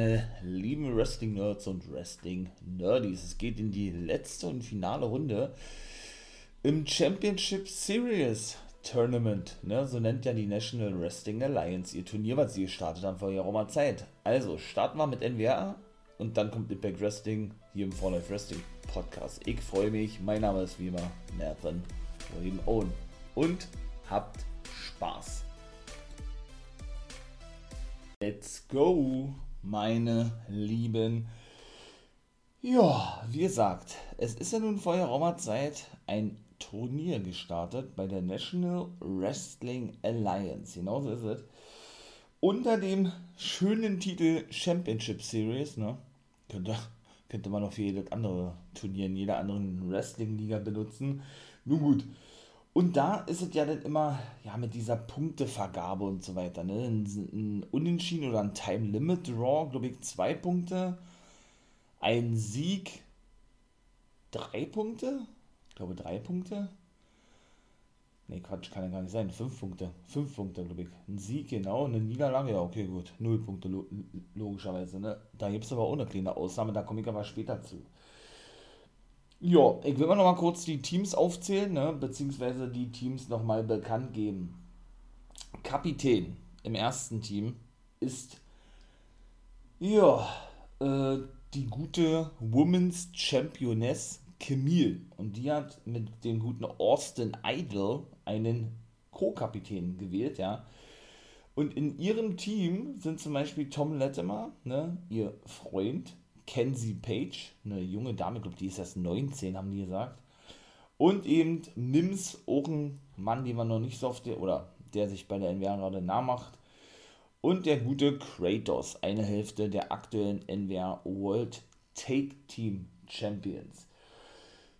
meine lieben Wrestling-Nerds und Wrestling-Nerdies. Es geht in die letzte und finale Runde im Championship Series Tournament. Ne? So nennt ja die National Wrestling Alliance ihr Turnier, was sie gestartet haben vor ihrer Zeit. Also starten wir mit NWA und dann kommt Impact Wrestling hier im For Life Wrestling Podcast. Ich freue mich. Mein Name ist wie immer Nathan William Owen. Und habt Spaß. Let's go, meine Lieben. Ja, wie gesagt, es ist ja nun vor geraumer Zeit ein Turnier gestartet bei der National Wrestling Alliance. Genauso ist es. Unter dem schönen Titel Championship Series, ne? Könnte, könnte man auch für jedes andere Turnier in jeder anderen Wrestling-Liga benutzen. Nun gut, und da ist es ja dann immer, ja, mit dieser Punktevergabe und so weiter, ne? Ein, ein Unentschieden oder ein Time Limit Draw, glaube ich, zwei Punkte. Ein Sieg, drei Punkte? Ich glaube, drei Punkte. Ne, Quatsch, kann ja gar nicht sein. Fünf Punkte. Fünf Punkte, glaube ich. Ein Sieg, genau. Eine Niederlage, ja, okay, gut. Null Punkte, logischerweise, ne? Da gibt es aber auch eine kleine Ausnahme, da komme ich aber später zu. Ja, ich will mal noch mal kurz die Teams aufzählen, ne, beziehungsweise die Teams noch mal bekannt geben. Kapitän im ersten Team ist ja äh, die gute Women's Championess Camille und die hat mit dem guten Austin Idol einen Co-Kapitän gewählt, ja. Und in ihrem Team sind zum Beispiel Tom Latimer, ne, ihr Freund, Kenzie Page, eine junge Dame, ich glaube, die ist erst 19, haben die gesagt. Und eben Mims, auch ein Mann, den man noch nicht so oft, oder der sich bei der NWA gerade nachmacht. Und der gute Kratos, eine Hälfte der aktuellen NWA World Take Team Champions.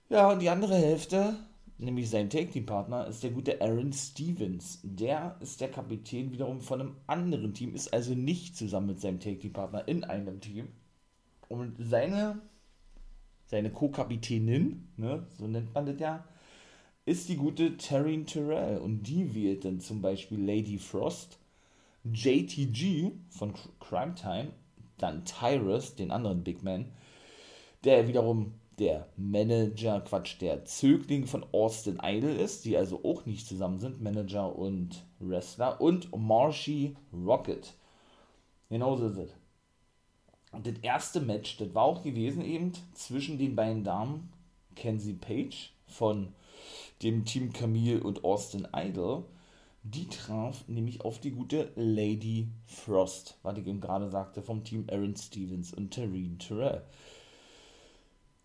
Ja, und die andere Hälfte, nämlich sein Take Team Partner, ist der gute Aaron Stevens. Der ist der Kapitän wiederum von einem anderen Team, ist also nicht zusammen mit seinem Take Team Partner in einem Team. Und seine, seine Co-Kapitänin, ne, so nennt man das ja, ist die gute Taryn Terrell. Und die wählt dann zum Beispiel Lady Frost, JTG von Crime Time, dann Tyrus, den anderen Big Man, der wiederum der Manager, Quatsch, der Zögling von Austin Idol ist, die also auch nicht zusammen sind, Manager und Wrestler, und Marshy Rocket. Genauso ist es. Und das erste Match, das war auch gewesen eben zwischen den beiden Damen, Kenzie Page von dem Team Camille und Austin Idol. Die traf nämlich auf die gute Lady Frost, was ich eben gerade sagte, vom Team Aaron Stevens und Tareen Terrell.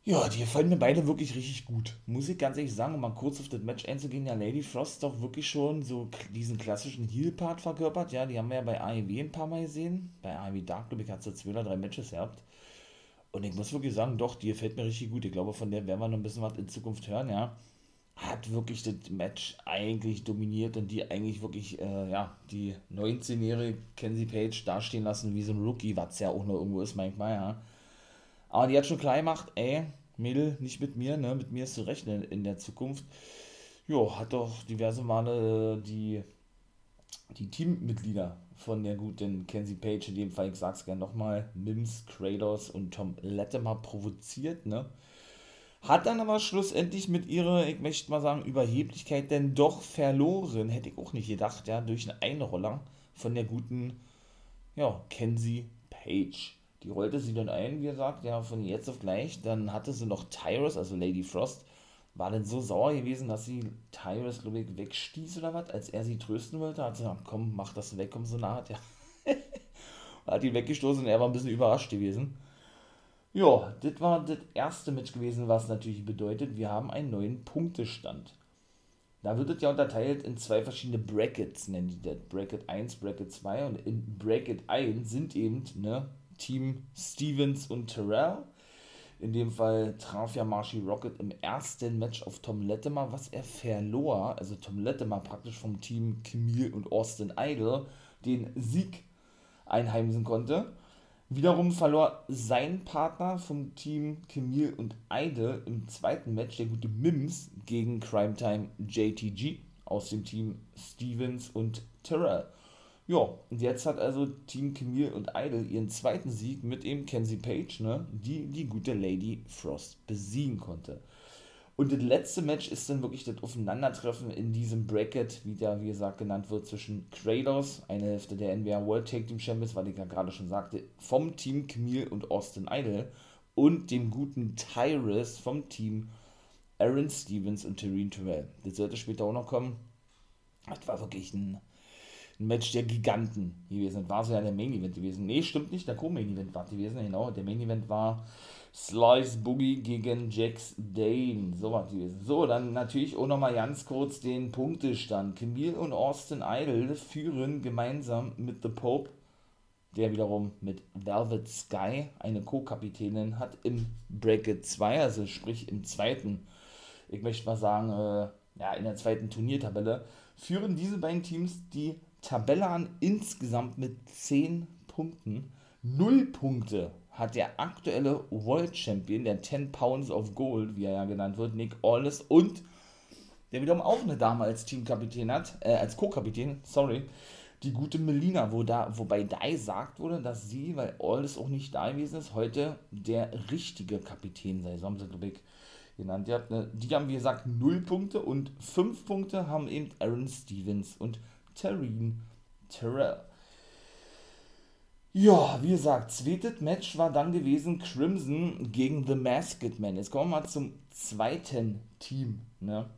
Ja, die gefallen mir beide wirklich richtig gut. Muss ich ganz ehrlich sagen, um mal kurz auf das Match einzugehen, ja, Lady Frost doch wirklich schon so diesen klassischen Heel-Part verkörpert. Ja, die haben wir ja bei AEW ein paar Mal gesehen. Bei AEW Dark, glaube ich, hat sie zwei oder drei Matches gehabt. Und ich muss wirklich sagen, doch, die gefällt mir richtig gut. Ich glaube, von der werden wir noch ein bisschen was in Zukunft hören, ja. Hat wirklich das Match eigentlich dominiert und die eigentlich wirklich, äh, ja, die 19-jährige Kenzie Page dastehen lassen wie so ein Rookie, was ja auch noch irgendwo ist manchmal, ja aber die hat schon klar gemacht, ey, Mädel, nicht mit mir, ne? Mit mir ist zu rechnen in der Zukunft. Jo, hat doch diverse Male äh, die, die Teammitglieder von der guten Kenzie Page, in dem Fall, ich sag's gerne nochmal, Mims, Kratos und Tom Latimer provoziert, ne? Hat dann aber schlussendlich mit ihrer, ich möchte mal sagen, Überheblichkeit denn doch verloren. Hätte ich auch nicht gedacht, ja, durch einen Einroller von der guten, ja, Kenzie Page. Die rollte sie dann ein, wie gesagt, ja, von jetzt auf gleich. Dann hatte sie noch Tyrus, also Lady Frost, war dann so sauer gewesen, dass sie Tyrus, glaube ich, wegstieß oder was, als er sie trösten wollte. Hat sie gesagt, komm, mach das weg, komm, so nah ja. hat ihn weggestoßen und er war ein bisschen überrascht gewesen. Ja, das war das erste Match gewesen, was natürlich bedeutet, wir haben einen neuen Punktestand. Da wird es ja unterteilt in zwei verschiedene Brackets, nennen die das. Bracket 1, Bracket 2 und in Bracket 1 sind eben, ne, Team Stevens und Terrell. In dem Fall traf ja Marshy Rocket im ersten Match auf Tom Latimer, was er verlor. Also Tom Latimer praktisch vom Team Camille und Austin Idol den Sieg einheimsen konnte. Wiederum verlor sein Partner vom Team Camille und Idol im zweiten Match, der gute Mims, gegen Crime Time JTG aus dem Team Stevens und Terrell. Ja, und jetzt hat also Team Camille und Idol ihren zweiten Sieg mit eben Kenzie Page, ne, die die gute Lady Frost besiegen konnte. Und das letzte Match ist dann wirklich das Aufeinandertreffen in diesem Bracket, wie der, wie gesagt, genannt wird, zwischen Kratos, eine Hälfte der NBA World Tag Team Champions, weil ich ja gerade schon sagte, vom Team Camille und Austin Idol und dem guten Tyrus vom Team Aaron Stevens und Terene Terrell. Das sollte später auch noch kommen. Das war wirklich ein, ein Match der Giganten gewesen. War so ja der Main Event gewesen. Nee, stimmt nicht, der Co-Main Event war gewesen. Genau, der Main Event war Slice Boogie gegen Jax Dane. So was gewesen. So, dann natürlich auch nochmal ganz kurz den Punktestand. Camille und Austin Idol führen gemeinsam mit The Pope, der wiederum mit Velvet Sky eine Co-Kapitänin hat im Bracket 2, also sprich im zweiten, ich möchte mal sagen, äh, ja, in der zweiten Turniertabelle, führen diese beiden Teams die Tabelle an insgesamt mit 10 Punkten. 0 Punkte hat der aktuelle World Champion, der 10 Pounds of Gold, wie er ja genannt wird, Nick Aldis und der wiederum auch eine Dame als Teamkapitän hat, äh, als Co-Kapitän, sorry, die gute Melina, wo da, wobei da gesagt wurde, dass sie, weil Aldis auch nicht da gewesen ist, heute der richtige Kapitän sei. So haben sie, glaube ich, genannt. Eine, die haben, wie gesagt, 0 Punkte und 5 Punkte haben eben Aaron Stevens und Tareen Terrell. Ja, wie gesagt, zweites Match war dann gewesen Crimson gegen The Masked Man. Jetzt kommen wir mal zum zweiten Team. Ne?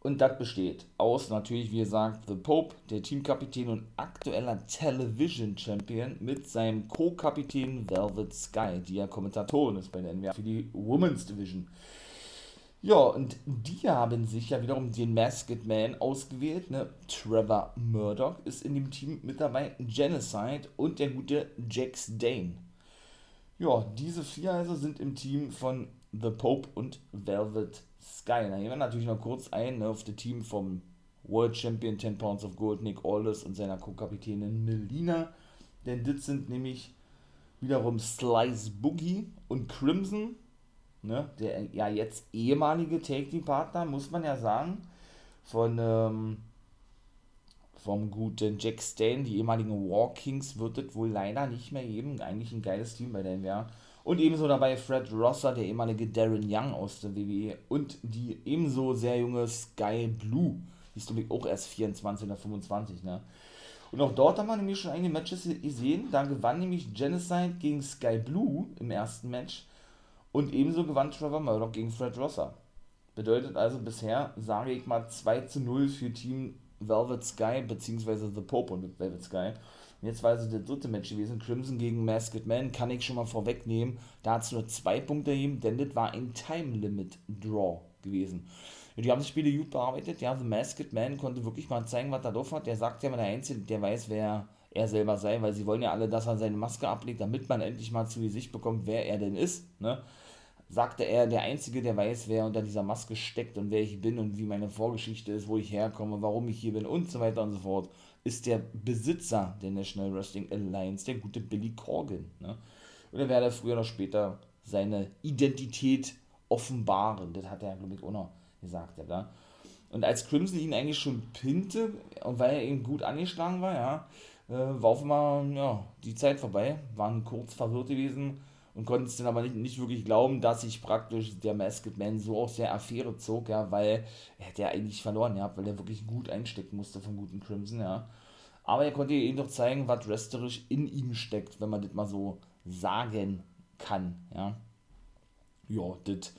Und das besteht aus natürlich, wie gesagt, The Pope, der Teamkapitän und aktueller Television Champion mit seinem Co-Kapitän Velvet Sky, die ja Kommentatorin ist bei der NBA für die Women's Division. Ja, und die haben sich ja wiederum den Masked Man ausgewählt. Ne? Trevor Murdoch ist in dem Team mit dabei, Genocide und der gute Jax Dane. Ja, diese vier also sind im Team von The Pope und Velvet Sky. Da gehen wir natürlich noch kurz ein ne, auf das Team vom World Champion 10 Pounds of Gold, Nick Aldis und seiner Co-Kapitänin Melina. Denn das sind nämlich wiederum Slice Boogie und Crimson ne, der ja jetzt ehemalige Take-Team-Partner, muss man ja sagen, von ähm, vom guten Jack Stan, die ehemaligen War Kings, wird es wohl leider nicht mehr geben. Eigentlich ein geiles Team bei der NWA. Und ebenso dabei Fred Rosser, der ehemalige Darren Young aus der WWE. Und die ebenso sehr junge Sky Blue. Die ist glaube ich auch erst 24 oder 25, ne? Und auch dort haben wir nämlich schon einige Matches gesehen. Da gewann nämlich Genocide gegen Sky Blue im ersten Match. Und ebenso gewann Trevor Murdoch gegen Fred Rosser. Bedeutet also bisher, sage ich mal, 2 zu 0 für Team Velvet Sky, beziehungsweise The Pope und Velvet Sky. Und jetzt war also der dritte Match gewesen, Crimson gegen Masked Man, kann ich schon mal vorwegnehmen. Da hat es nur zwei Punkte gegeben, denn das war ein Time Limit Draw gewesen. Und die haben die Spiele gut bearbeitet. Ja, The Masked Man konnte wirklich mal zeigen, was er drauf hat. Der sagt ja mal der Einzige, der weiß, wer er selber sei, weil sie wollen ja alle, dass er seine Maske ablegt, damit man endlich mal zu Gesicht bekommt, wer er denn ist. Ne? sagte er, der Einzige, der weiß, wer unter dieser Maske steckt und wer ich bin und wie meine Vorgeschichte ist, wo ich herkomme, warum ich hier bin und so weiter und so fort, ist der Besitzer der National Wrestling Alliance, der gute Billy Corgan. Ne? Und er werde früher oder später seine Identität offenbaren. Das hat er, glaube ich, auch noch gesagt. Ja, und als Crimson ihn eigentlich schon pinte, und weil er eben gut angeschlagen war, ja, äh, war auf einmal ja, die Zeit vorbei, waren kurz verwirrt gewesen und konnten es dann aber nicht, nicht wirklich glauben, dass sich praktisch der Masked Man so aus der Affäre zog, ja, weil er hätte ja eigentlich verloren, ja, weil er wirklich gut einstecken musste vom guten Crimson, ja. Aber er konnte ihm doch zeigen, was wrestlerisch in ihm steckt, wenn man das mal so sagen kann, ja. Ja, das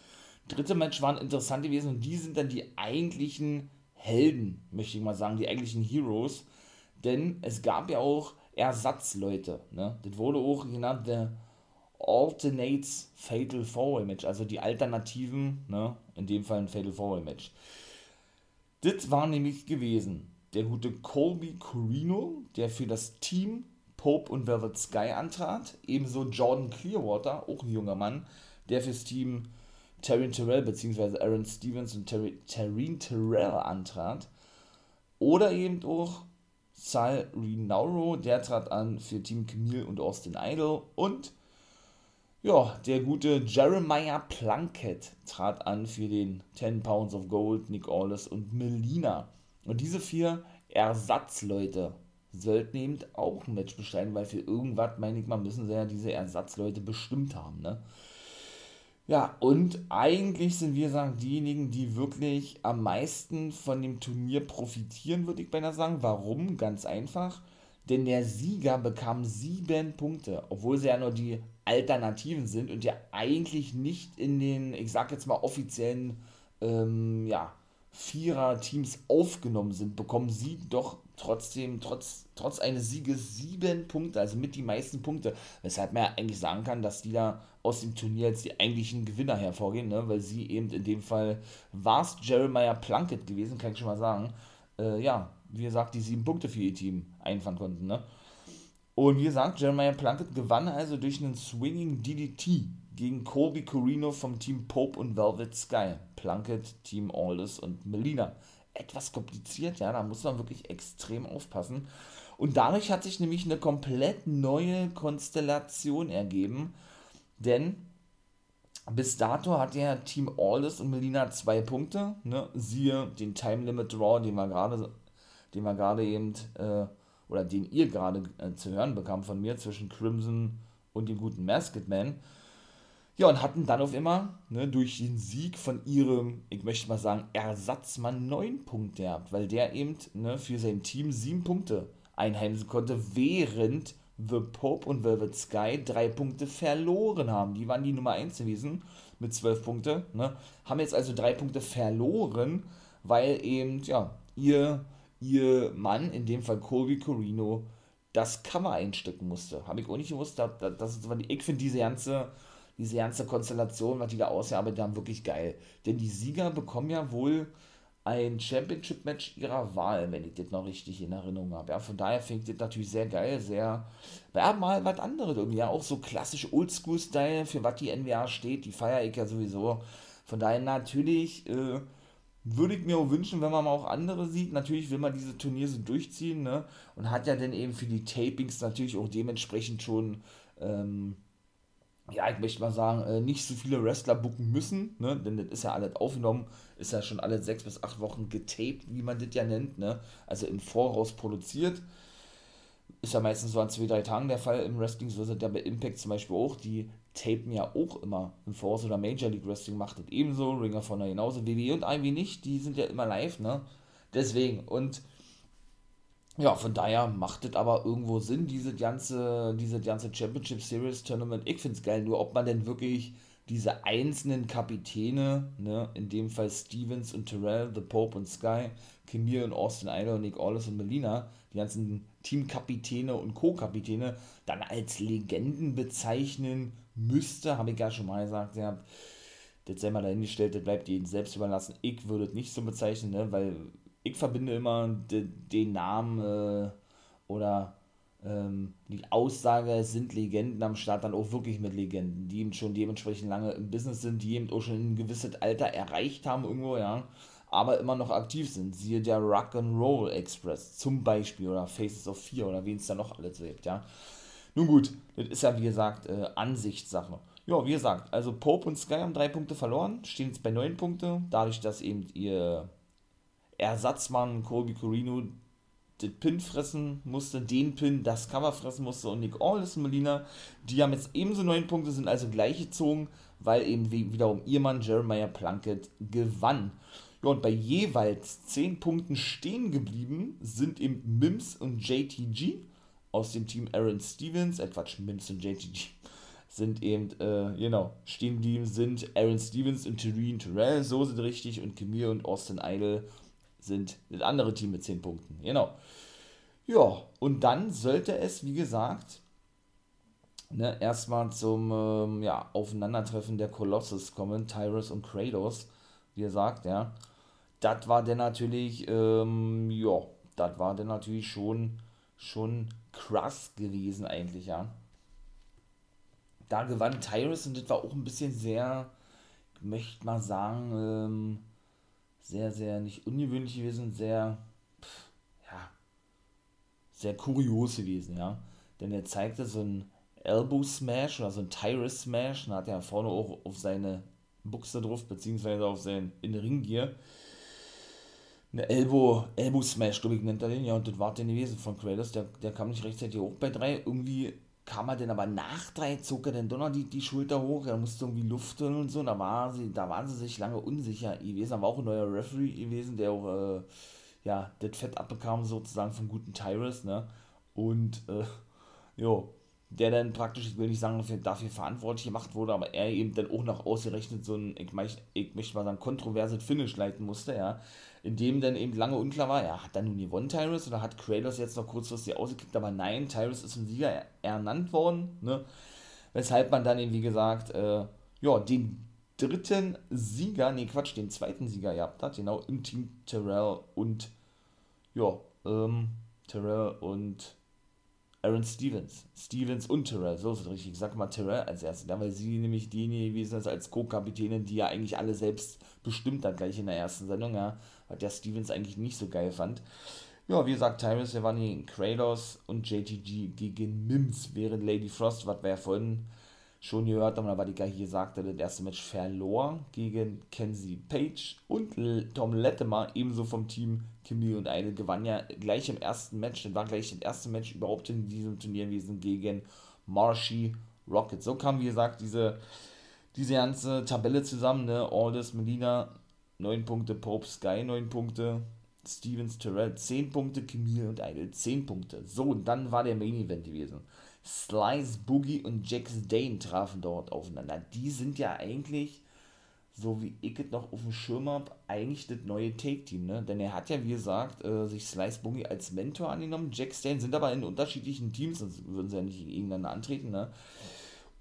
dritte Match waren interessant gewesen und die sind dann die eigentlichen Helden, möchte ich mal sagen, die eigentlichen Heroes, denn es gab ja auch Ersatzleute, ne. Das wurde auch genannt, der Alternates Fatal Four Match, also die Alternativen, ne, in dem Fall ein Fatal Four Match. Das war nämlich gewesen der gute Colby Corino, der für das Team Pope und Velvet Sky antrat, ebenso Jordan Clearwater, auch ein junger Mann, der fürs Team Taryn Terrell bzw. Aaron Stevens und Taryn Terrell antrat, oder eben auch Sal Rinauro, der trat an für Team Camille und Austin Idol und ja, der gute Jeremiah Plunkett trat an für den 10 Pounds of Gold, Nick Aldis und Melina. Und diese vier Ersatzleute sollten eben auch ein Match bestreiten, weil für irgendwas, meine ich mal, müssen sie ja diese Ersatzleute bestimmt haben, ne? Ja, und eigentlich sind wir sagen diejenigen, die wirklich am meisten von dem Turnier profitieren, würde ich beinahe sagen. Warum? Ganz einfach. Denn der Sieger bekam sieben Punkte, obwohl sie ja nur die Alternativen sind und ja eigentlich nicht in den, ich sag jetzt mal, offiziellen ähm, ja, Vierer-Teams aufgenommen sind, bekommen sie doch trotzdem, trotz, trotz eines Sieges sieben Punkte, also mit die meisten Punkte. Weshalb man ja eigentlich sagen kann, dass die da aus dem Turnier als die eigentlichen Gewinner hervorgehen, ne? weil sie eben in dem Fall war es Jeremiah Plunkett gewesen, kann ich schon mal sagen. Äh, ja, wie gesagt, die sieben Punkte für ihr Team einfahren konnten. Ne? Und wie gesagt, Jeremiah Plunkett gewann also durch einen Swinging DDT gegen Colby Corino vom Team Pope und Velvet Sky. Plunkett, Team Aldous und Melina. Etwas kompliziert, ja, da muss man wirklich extrem aufpassen. Und dadurch hat sich nämlich eine komplett neue Konstellation ergeben, denn bis dato hat ja Team Aldous und Melina zwei Punkte, ne? siehe den Time Limit Draw, den wir gerade, den wir gerade eben, äh, oder den ihr gerade äh, zu hören bekam von mir zwischen Crimson und dem guten Masked Man. Ja, und hatten dann auf immer ne, durch den Sieg von ihrem, ich möchte mal sagen, Ersatzmann neun Punkte gehabt, weil der eben ne, für sein Team sieben Punkte einheimsen konnte, während The Pope und Velvet Sky drei Punkte verloren haben. Die waren die Nummer 1 gewesen mit zwölf Punkten. Ne? Haben jetzt also drei Punkte verloren, weil eben, ja, ihr, ihr Mann, in dem Fall Colby Corino, das Cover einstecken musste. Habe ich auch nicht gewusst. Das, das ich finde diese ganze diese ganze Konstellation, was die da ausgearbeitet haben, wirklich geil. Denn die Sieger bekommen ja wohl ein Championship-Match ihrer Wahl, wenn ich das noch richtig in Erinnerung habe. Ja, von daher ich das natürlich sehr geil, sehr, ja, mal was anderes irgendwie, ja, auch so klassisch Oldschool-Style, für was die NWA steht, die feiere ich ja sowieso. Von daher natürlich, äh, würde ich mir auch wünschen, wenn man mal auch andere sieht. Natürlich will man diese Turniere so durchziehen, ne? Und hat ja dann eben für die Tapings natürlich auch dementsprechend schon, ähm, ja, ich möchte mal sagen, äh, nicht so viele Wrestler booken müssen, ne? denn das ist ja alles aufgenommen, ist ja schon alle sechs bis acht Wochen getaped, wie man das ja nennt, ne? also im Voraus produziert. Ist ja meistens so an zwei, drei Tagen der Fall im Wrestling, so sind ja bei Impact zum Beispiel auch, die tapen ja auch immer im Voraus oder Major League Wrestling macht das ebenso, Ringer von der genauso, WWE und Ivy nicht, die sind ja immer live, ne? Deswegen, und ja, von daher macht es aber irgendwo Sinn, diese ganze, diese ganze Championship Series Tournament. Ich finde es geil, nur ob man denn wirklich diese einzelnen Kapitäne, ne, in dem Fall Stevens und Terrell, The Pope und Sky, Kimir und Austin Idol, Nick Aldis und Melina, die ganzen Teamkapitäne und Co-Kapitäne, dann als Legenden bezeichnen müsste, habe ich ja schon mal gesagt, ja, das sei mal dahingestellt, das bleibt jedem selbst überlassen. Ich würde es nicht so bezeichnen, ne, weil ich verbinde immer de, den Namen äh, oder ähm, die Aussage, sind Legenden am Start, dann auch wirklich mit Legenden, die eben schon dementsprechend lange im Business sind, die eben auch schon ein gewisses Alter erreicht haben irgendwo, ja, aber immer noch aktiv sind. Siehe der Rock'n'Roll Express zum Beispiel oder Faces of Fear oder wen es da noch alles gibt, ja. Nun gut, das ist ja wie gesagt äh, Ansichtssache. Ja, wie gesagt, also Pope und Sky haben drei Punkte verloren, stehen jetzt bei neun Punkten, dadurch, dass eben ihr Ersatzmann Colby Corino den Pin fressen musste, den Pin, das Cover fressen musste und Nick Aldis und Melina, die haben jetzt ebenso neun Punkte, sind also gleich gezogen, weil eben wiederum ihr Mann Jeremiah Plunkett gewann. Ja, und bei jeweils zehn Punkten stehen geblieben sind eben Mims und JTG aus dem Team Aaron Stevens, äh Quatsch, Mims und JTG sind eben, äh, genau, stehen geblieben sind Aaron Stevens und Terrine Terrell, so sind richtig, und Kimir und Austin Idol sind das andere Team mit 10 Punkten. Genau. Ja, und dann sollte es, wie gesagt, ne, erstmal zum ähm, ja, Aufeinandertreffen der Colossus kommen, Tyrus und Kratos, wie gesagt, ja. Das war dann natürlich, ähm, ja, das war dann natürlich schon, schon krass gewesen eigentlich, ja. Da gewann Tyrus und das war auch ein bisschen sehr, ich möchte mal sagen, ähm, sehr, sehr nicht ungewöhnlich gewesen, sehr, sehr kurios gewesen, ja. Denn er zeigte so ein Elbow Smash oder so ein Tyrus Smash und hat er vorne auch auf seine Buchse drauf, beziehungsweise auf sein in Ringgear. eine Elbow, Elbow Smash, glaube ich, nennt er den, ja, und das war der gewesen von Kratos, der, der kam nicht rechtzeitig hoch bei 3, irgendwie kam er denn aber nach 3, zog er dann doch noch die, die Schulter hoch, er musste irgendwie Luft drin und so, da, war sie, da waren sie sich lange unsicher gewesen, da war auch ein neuer Referee gewesen, der auch, äh, ja, das Fett abbekam sozusagen vom guten Tyrus, ne, und, äh, jo, der dann praktisch, ich will nicht sagen, dafür, verantwortlich gemacht wurde, aber er eben dann auch noch ausgerechnet so ein, ich, mein, ich möchte mal sagen, kontroverses Finish leiten musste, ja, in dem dann eben lange unklar war, ja, hat dann nun gewonnen Tyrus oder hat Kratos jetzt noch kurzfristig ausgekickt, aber nein, Tyrus ist zum Sieger ernannt worden, ne, weshalb man dann eben, wie gesagt, äh, ja, den dritten Sieger, nee, Quatsch, den zweiten Sieger gehabt hat, genau, im Team Terrell und, ja, ähm, Terrell und Aaron Stevens. Stevens und Terrell, so ist es richtig. Ich sag mal Terrell als erstes, ja, weil sie nämlich diejenige gewesen ist als Co-Kapitänin, die ja eigentlich alle selbst bestimmt hat, gleich in der ersten Sendung, ja, weil der Stevens eigentlich nicht so geil fand. Ja, wie gesagt, Tyrus, Giovanni, Kratos und JTG gegen Mims, während Lady Frost, was wir ja vorhin schon gehört haben, war die gleich gesagt, das erste Match verlor gegen Kenzie Page und Tom Latimer, ebenso vom Team Camille und Idol, gewann ja gleich im ersten Match, das war gleich das erste Match überhaupt in diesem Turnier gewesen gegen Marshy Rocket. So kam, wie gesagt, diese, diese ganze Tabelle zusammen, ne, Aldous, Melina, 9 Punkte, Pope Sky, 9 Punkte, Stevens, Terrell, 10 Punkte, Camille und Idol, 10 Punkte. So, und dann war der Main Event gewesen. Slice, Boogie und Jax Dane trafen dort aufeinander. Die sind ja eigentlich, so wie ich es noch auf dem Schirm habe, eigentlich das neue Take-Team, ne? Denn er hat ja, wie gesagt, äh, sich Slice Boogie als Mentor angenommen. Jax Dane sind aber in unterschiedlichen Teams, sonst würden sie ja nicht gegeneinander antreten, ne?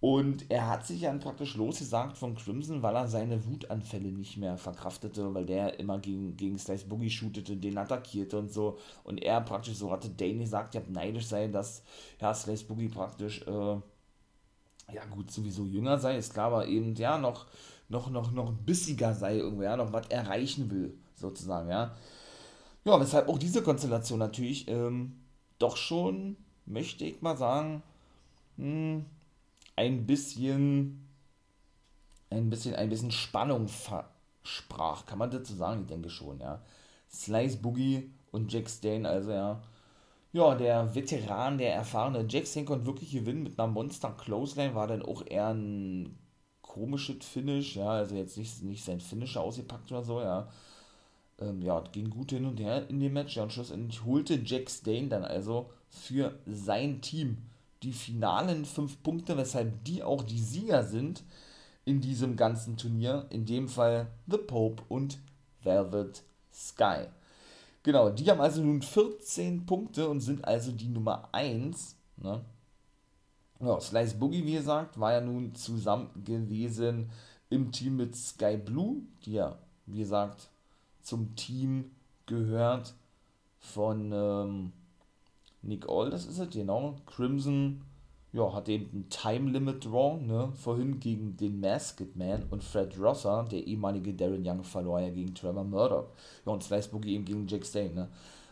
Und er hat sich dann praktisch losgesagt von Crimson, weil er seine Wutanfälle nicht mehr verkraftete, weil der immer gegen, gegen Slice Boogie shootete, den attackierte und so. Und er praktisch, so hatte Danny gesagt, ja, neidisch sei, dass ja, Slice Boogie praktisch, äh, ja gut, sowieso jünger sei, ist klar, aber eben, ja, noch, noch, noch, noch bissiger sei irgendwo, ja, noch was erreichen will, sozusagen, ja. Ja, weshalb auch diese Konstellation natürlich ähm, doch schon, möchte ich mal sagen, mh, hm, ein bisschen, ein bisschen, ein bisschen Spannung versprach. Kann man dazu sagen? Ich denke schon, ja. Slice Boogie und Jack Stane, also ja. Ja, der Veteran, der erfahrene Jack Stane konnte wirklich gewinnen mit einer Monster Clothesline, war dann auch eher ein komisches Finish, ja, also jetzt nicht, nicht sein Finisher ausgepackt oder so, ja. Ähm, ja, ging gut hin und her in dem Match, ja, und schlussendlich holte Jack Stane dann also für sein Team die finalen fünf Punkte, weshalb die auch die Sieger sind in diesem ganzen Turnier. In dem Fall The Pope und Velvet Sky. Genau, die haben also nun 14 Punkte und sind also die Nummer 1. Ne? Ja, Slice Boogie, wie gesagt, war ja nun zusammen gewesen im Team mit Sky Blue, die ja, wie gesagt, zum Team gehört von ähm, Nick All, das ist es, genau. Crimson, ja, hat eben ein Time Limit Draw, ne, vorhin gegen den Masked Man und Fred Rosser, der ehemalige Darren Young, verlor ja gegen Trevor Murdoch. Ja, und Slice Boogie eben gegen Jack Stane, ne.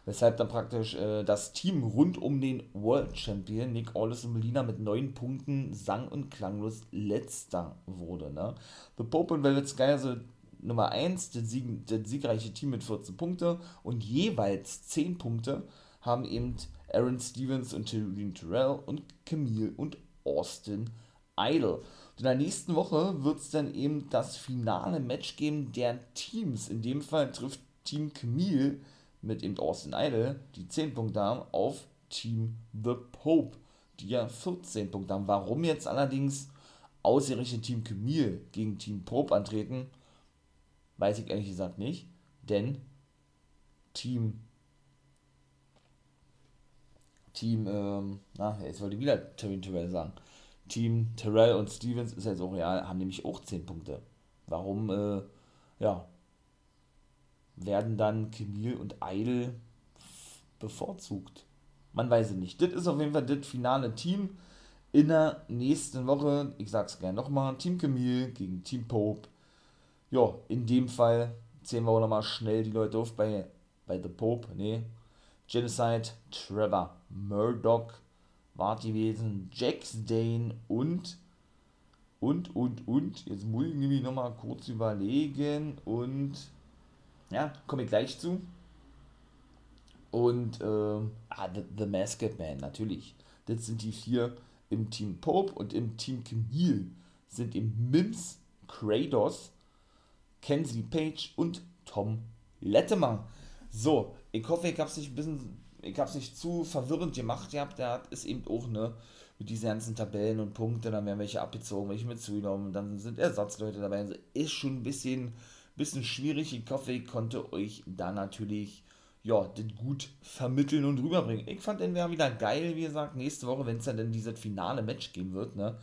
Weshalb dann praktisch äh, das Team rund um den World Champion Nick Aldis und Melina mit neun Punkten sang- und klanglos letzter wurde. Ne? The Pope und Velvet Sky, also Nummer 1, das, Sieg, siegreiche Team mit 14 Punkte und jeweils 10 Punkte haben eben Aaron Stevens und Tyrion Terrell und Camille und Austin Idol. Und in der nächsten Woche wird es dann eben das finale Match geben der Teams. In dem Fall trifft Team Camille mit eben Austin Idol, die 10 Punkte haben, auf Team The Pope, die ja 14 Punkte haben. Warum jetzt allerdings ausgerechnet Team Camille gegen Team Pope antreten, weiß ich ehrlich gesagt nicht. Denn Team Team, ähm, na, jetzt wollte ich wieder Terry Terrell sagen. Team Terrell und Stevens ist jetzt auch real, haben nämlich auch 10 Punkte. Warum, äh, ja, werden dann Camille und Idle bevorzugt? Man weiß es nicht. Das ist auf jeden Fall das finale Team in der nächsten Woche. Ich sag's gerne nochmal: Team Camille gegen Team Pope. Ja, in dem Fall zählen wir auch nochmal schnell die Leute auf bei, bei The Pope. Nee, Genocide, Trevor Murdoch war gewesen, Jax Dane und und und und jetzt muss ich nämlich nochmal kurz überlegen und ja, komme ich gleich zu. Und ähm, ah, The, The Masked Man, natürlich. Das sind die vier im Team Pope und im Team Camille sind eben Mims, Kratos, Kenzie Page und Tom Lettemer. So, ich hoffe, ich habe es nicht ein bisschen, ich habe nicht zu verwirrend gemacht. Ihr habt, der ist eben auch, ne, mit diesen ganzen Tabellen und Punkten, dann werden welche abgezogen, welche mit zugenommen, dann sind Ersatzleute dabei. Also ist schon ein bisschen, bisschen schwierig. Ich hoffe, ich konnte euch da natürlich ja, das gut vermitteln und rüberbringen. Ich fand den wäre wieder geil, wie gesagt, nächste Woche, wenn es dann dieses finale Match geben wird, ne,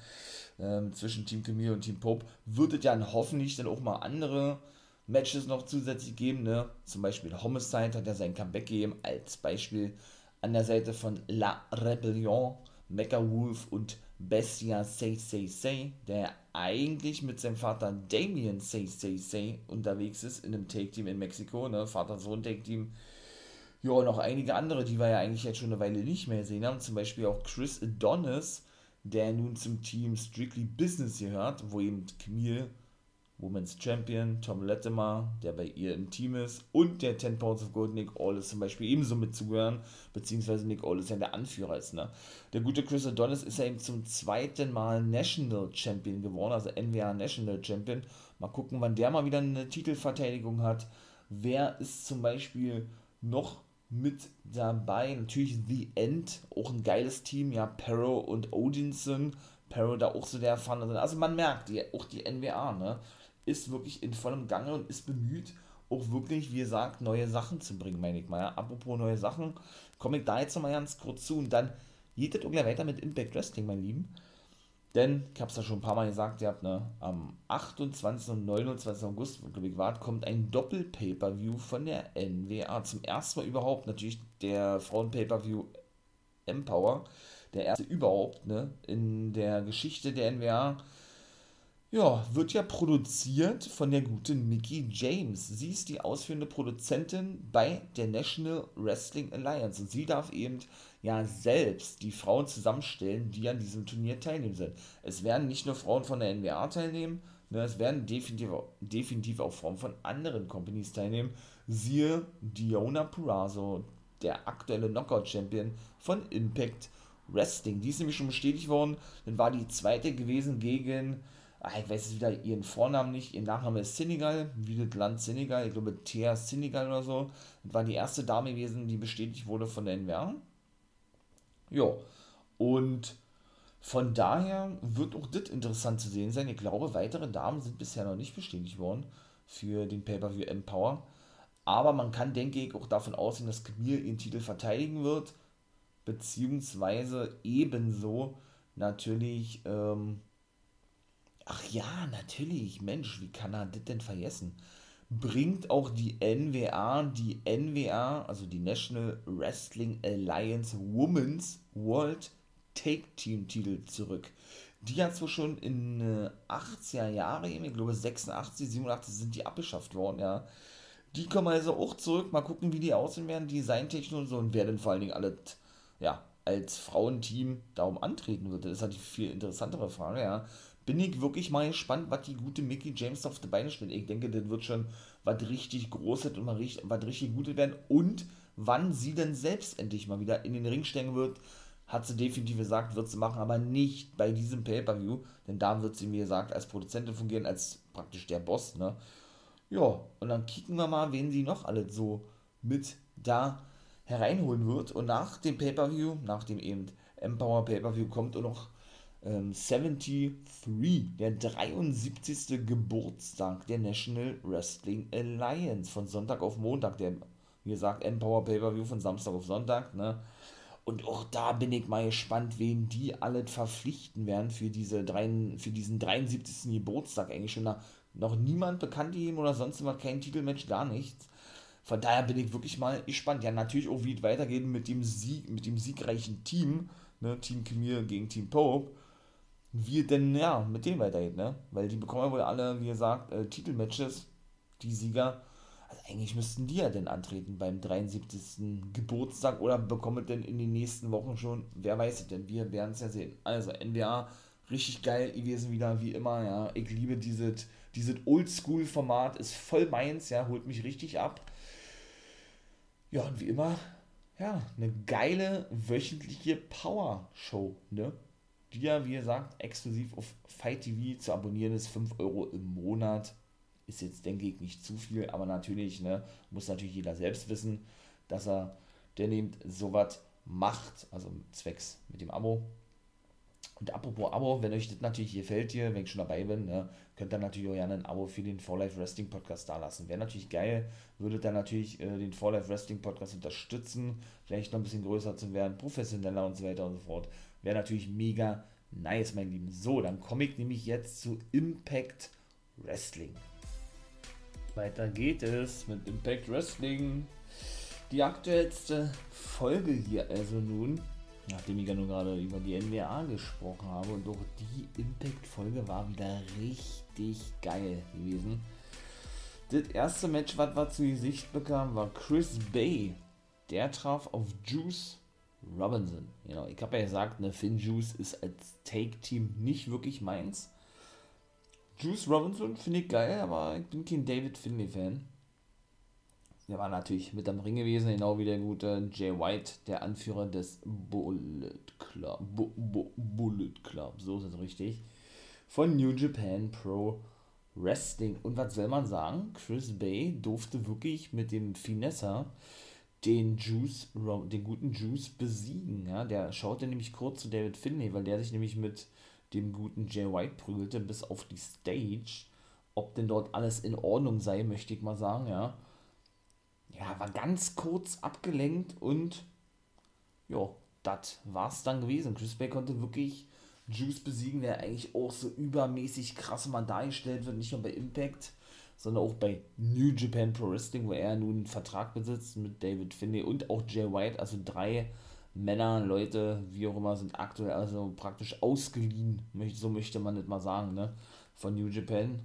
ähm, zwischen Team Camille und Team Pope, wird es ja hoffentlich dann auch mal andere Matches noch zusätzlich geben, ne, zum Beispiel Homicide hat ja sein Comeback gegeben, als Beispiel an der Seite von La Rebellion, Mecha Wolf und Bestia Say Say Say, der eigentlich mit seinem Vater Damien Say Say Say unterwegs ist in einem Take-Team in Mexiko, ne, Vater-Sohn-Take-Team, ja, und noch einige andere, die wir ja eigentlich jetzt schon eine Weile nicht mehr sehen haben. Zum Beispiel auch Chris Adonis, der nun zum Team Strictly Business gehört, wo eben Camille, Women's Champion, Tom Latimer, der bei ihr im Team ist, und der 10 Pounds of Gold Nick Aldis zum Beispiel ebenso mitzugehören, beziehungsweise Nick Aldis ja der Anführer ist. Ne? Der gute Chris Adonis ist ja eben zum zweiten Mal National Champion geworden, also NWA National Champion. Mal gucken, wann der mal wieder eine Titelverteidigung hat. Wer ist zum Beispiel noch mit dabei. Natürlich The End, auch ein geiles Team, ja, Perro und Odinson. Perro da auch so der Erfahrene drin. Also man merkt, die, auch die NWA, ne, ist wirklich in vollem Gange und ist bemüht, auch wirklich, wie gesagt, neue Sachen zu bringen, meine ich mal. Ja. Apropos neue Sachen, komme ich da jetzt nochmal ganz kurz zu und dann geht auch gleich weiter mit Impact Wrestling, mein Lieben. Denn, ich habe es ja schon ein paar Mal gesagt, ihr habt, ne, am 28. und 29. August, glaube ich, war, kommt ein Doppel-Pay-Per-View von der NWA. Zum ersten Mal überhaupt, natürlich der Frauen-Pay-Per-View Empower, der erste überhaupt, ne, in der Geschichte der NWA. Ja, wird ja produziert von der guten Mickey James. Sie ist die ausführende Produzentin bei der National Wrestling Alliance und sie darf eben ja selbst die Frauen zusammenstellen, die an diesem Turnier teilnehmen sind. Es werden nicht nur Frauen von der NWA teilnehmen, ne, es werden definitiv, definitiv auch Frauen von anderen Companies teilnehmen. Siehe Diona Purrazzo, der aktuelle Knockout-Champion von Impact Wrestling. Die ist nämlich schon bestätigt worden, dann war die zweite gewesen gegen, ich weiß jetzt wieder ihren Vornamen nicht, ihr Nachname ist Senegal, wie das Land Senegal, ich glaube Thea Senegal oder so. Das war die erste Dame gewesen, die bestätigt wurde von der NWA. Ja, und von daher wird auch das interessant zu sehen sein. Ich glaube, weitere Damen sind bisher noch nicht bestätigt worden für den Pay-Per-View Empower. Aber man kann, denke ich, auch davon ausgehen, dass Camille ihren Titel verteidigen wird. Beziehungsweise ebenso natürlich, ähm, ach ja, natürlich, Mensch, wie kann er das denn vergessen? bringt auch die NWA, die NWA, also die National Wrestling Alliance Women's World Take Team Titel zurück. Die hat zwar schon in äh, 80er Jahre, ich glaube 86, 87 sind die abgeschafft worden, ja. Die kommen also auch zurück, mal gucken, wie die aussehen werden, designtechnisch und so, und wer denn vor allen Dingen alle, ja, als Frauenteam darum antreten wird. Das ist halt die viel interessantere Frage, ja bin ich wirklich mal gespannt, was die gute Mickey James auf die Beine stellt. Ich denke, das wird schon was richtig Großes und mal richtig, was richtig Gutes werden. Und wann sie denn selbst endlich mal wieder in den Ring steigen wird, hat sie definitiv gesagt, wird sie machen, aber nicht bei diesem Pay-Per-View, denn da wird sie, wie gesagt, als Produzentin fungieren, als praktisch der Boss, ne? Ja, und dann kicken wir mal, wen sie noch alles so mit da hereinholen wird. Und nach dem Pay-Per-View, nach dem eben Empower Pay-Per-View, kommt auch noch 73, ähm, der 73. Geburtstag der National Wrestling Alliance von Sonntag auf Montag, der, wie gesagt, Empower Pay-Per-View von Samstag auf Sonntag, ne? Und auch da bin ich mal gespannt, wen die alle verpflichten werden für, diese drei, für diesen 73. Geburtstag. Eigentlich schon noch niemand bekannt ihm oder sonst immer kein Titelmatch, gar nichts. Von daher bin ich wirklich mal gespannt. Ja, natürlich auch, wie es weitergeht mit dem Sieg, mit dem siegreichen Team, ne? Team Camille gegen Team Pope wie denn, ja, mit denen weitergeht, ne? Weil die bekommen ja wohl alle, wie gesagt, äh, Titelmatches, die Sieger. Also eigentlich müssten die ja denn antreten beim 73. Geburtstag oder bekommen denn in den nächsten Wochen schon, wer weiß es denn, wir werden es ja sehen. Also NWA, richtig geil gewesen wieder, wie immer, ja. Ich liebe dieses, dieses Oldschool-Format, ist voll meins, ja, holt mich richtig ab. Ja, und wie immer ja, eine geile wöchentliche Power-Show, ne? Die ja, wie gesagt, exklusiv auf Fight TV zu abonnieren ist, 5 Euro im Monat. Ist jetzt, denke ich, nicht zu viel, aber natürlich, ne, muss natürlich jeder selbst wissen, dass er, der nimmt, sowas macht, also zwecks mit dem Abo. Und apropos Abo, wenn euch das natürlich gefällt hier, wenn ich schon dabei bin, ne, könnt ihr natürlich auch gerne ein Abo für den For Life Wrestling Podcast da lassen. Wäre natürlich geil, würdet dann natürlich äh, den For Life Wrestling Podcast unterstützen, vielleicht noch ein bisschen größer zu werden, professioneller und so weiter und so fort. Wäre natürlich mega nice, mein Lieben. So, dann komme ich nämlich jetzt zu Impact Wrestling. Weiter geht es mit Impact Wrestling. Die aktuellste Folge hier also nun nachdem ich ja nun gerade über die NWA gesprochen habe und auch die Impact-Folge war wieder richtig geil gewesen. Das erste Match, was wir zu Gesicht bekam, war Chris Bay. Der traf auf Juice Robinson. Genau, ich habe ja gesagt, ne, Finn Juice ist als Take-Team nicht wirklich meins. Juice Robinson finde ich geil, aber ich bin kein David Finley-Fan. Der war natürlich mit am Ring gewesen, genau wie der gute Jay White, der Anführer des Bullet Club. Bu Bu Bullet Club, so ist es richtig. Von New Japan Pro Wrestling. Und was soll man sagen? Chris Bay durfte wirklich mit dem Finesser den Juice, den guten Juice besiegen. Ja? Der schaute nämlich kurz zu David Finlay, weil der sich nämlich mit dem guten Jay White prügelte bis auf die Stage. Ob denn dort alles in Ordnung sei, möchte ich mal sagen, ja ja, war ganz kurz abgelenkt und ja, das war's dann gewesen. Chris Bay konnte wirklich Juice besiegen, der eigentlich auch so übermäßig krass mal dargestellt wird, nicht nur bei Impact, sondern auch bei New Japan Pro Wrestling, wo er nun einen Vertrag besitzt mit David Finney und auch Jay White, also drei Männer, Leute, wie auch immer, sind aktuell also praktisch ausgeliehen, so möchte man nicht mal sagen, ne, von New Japan.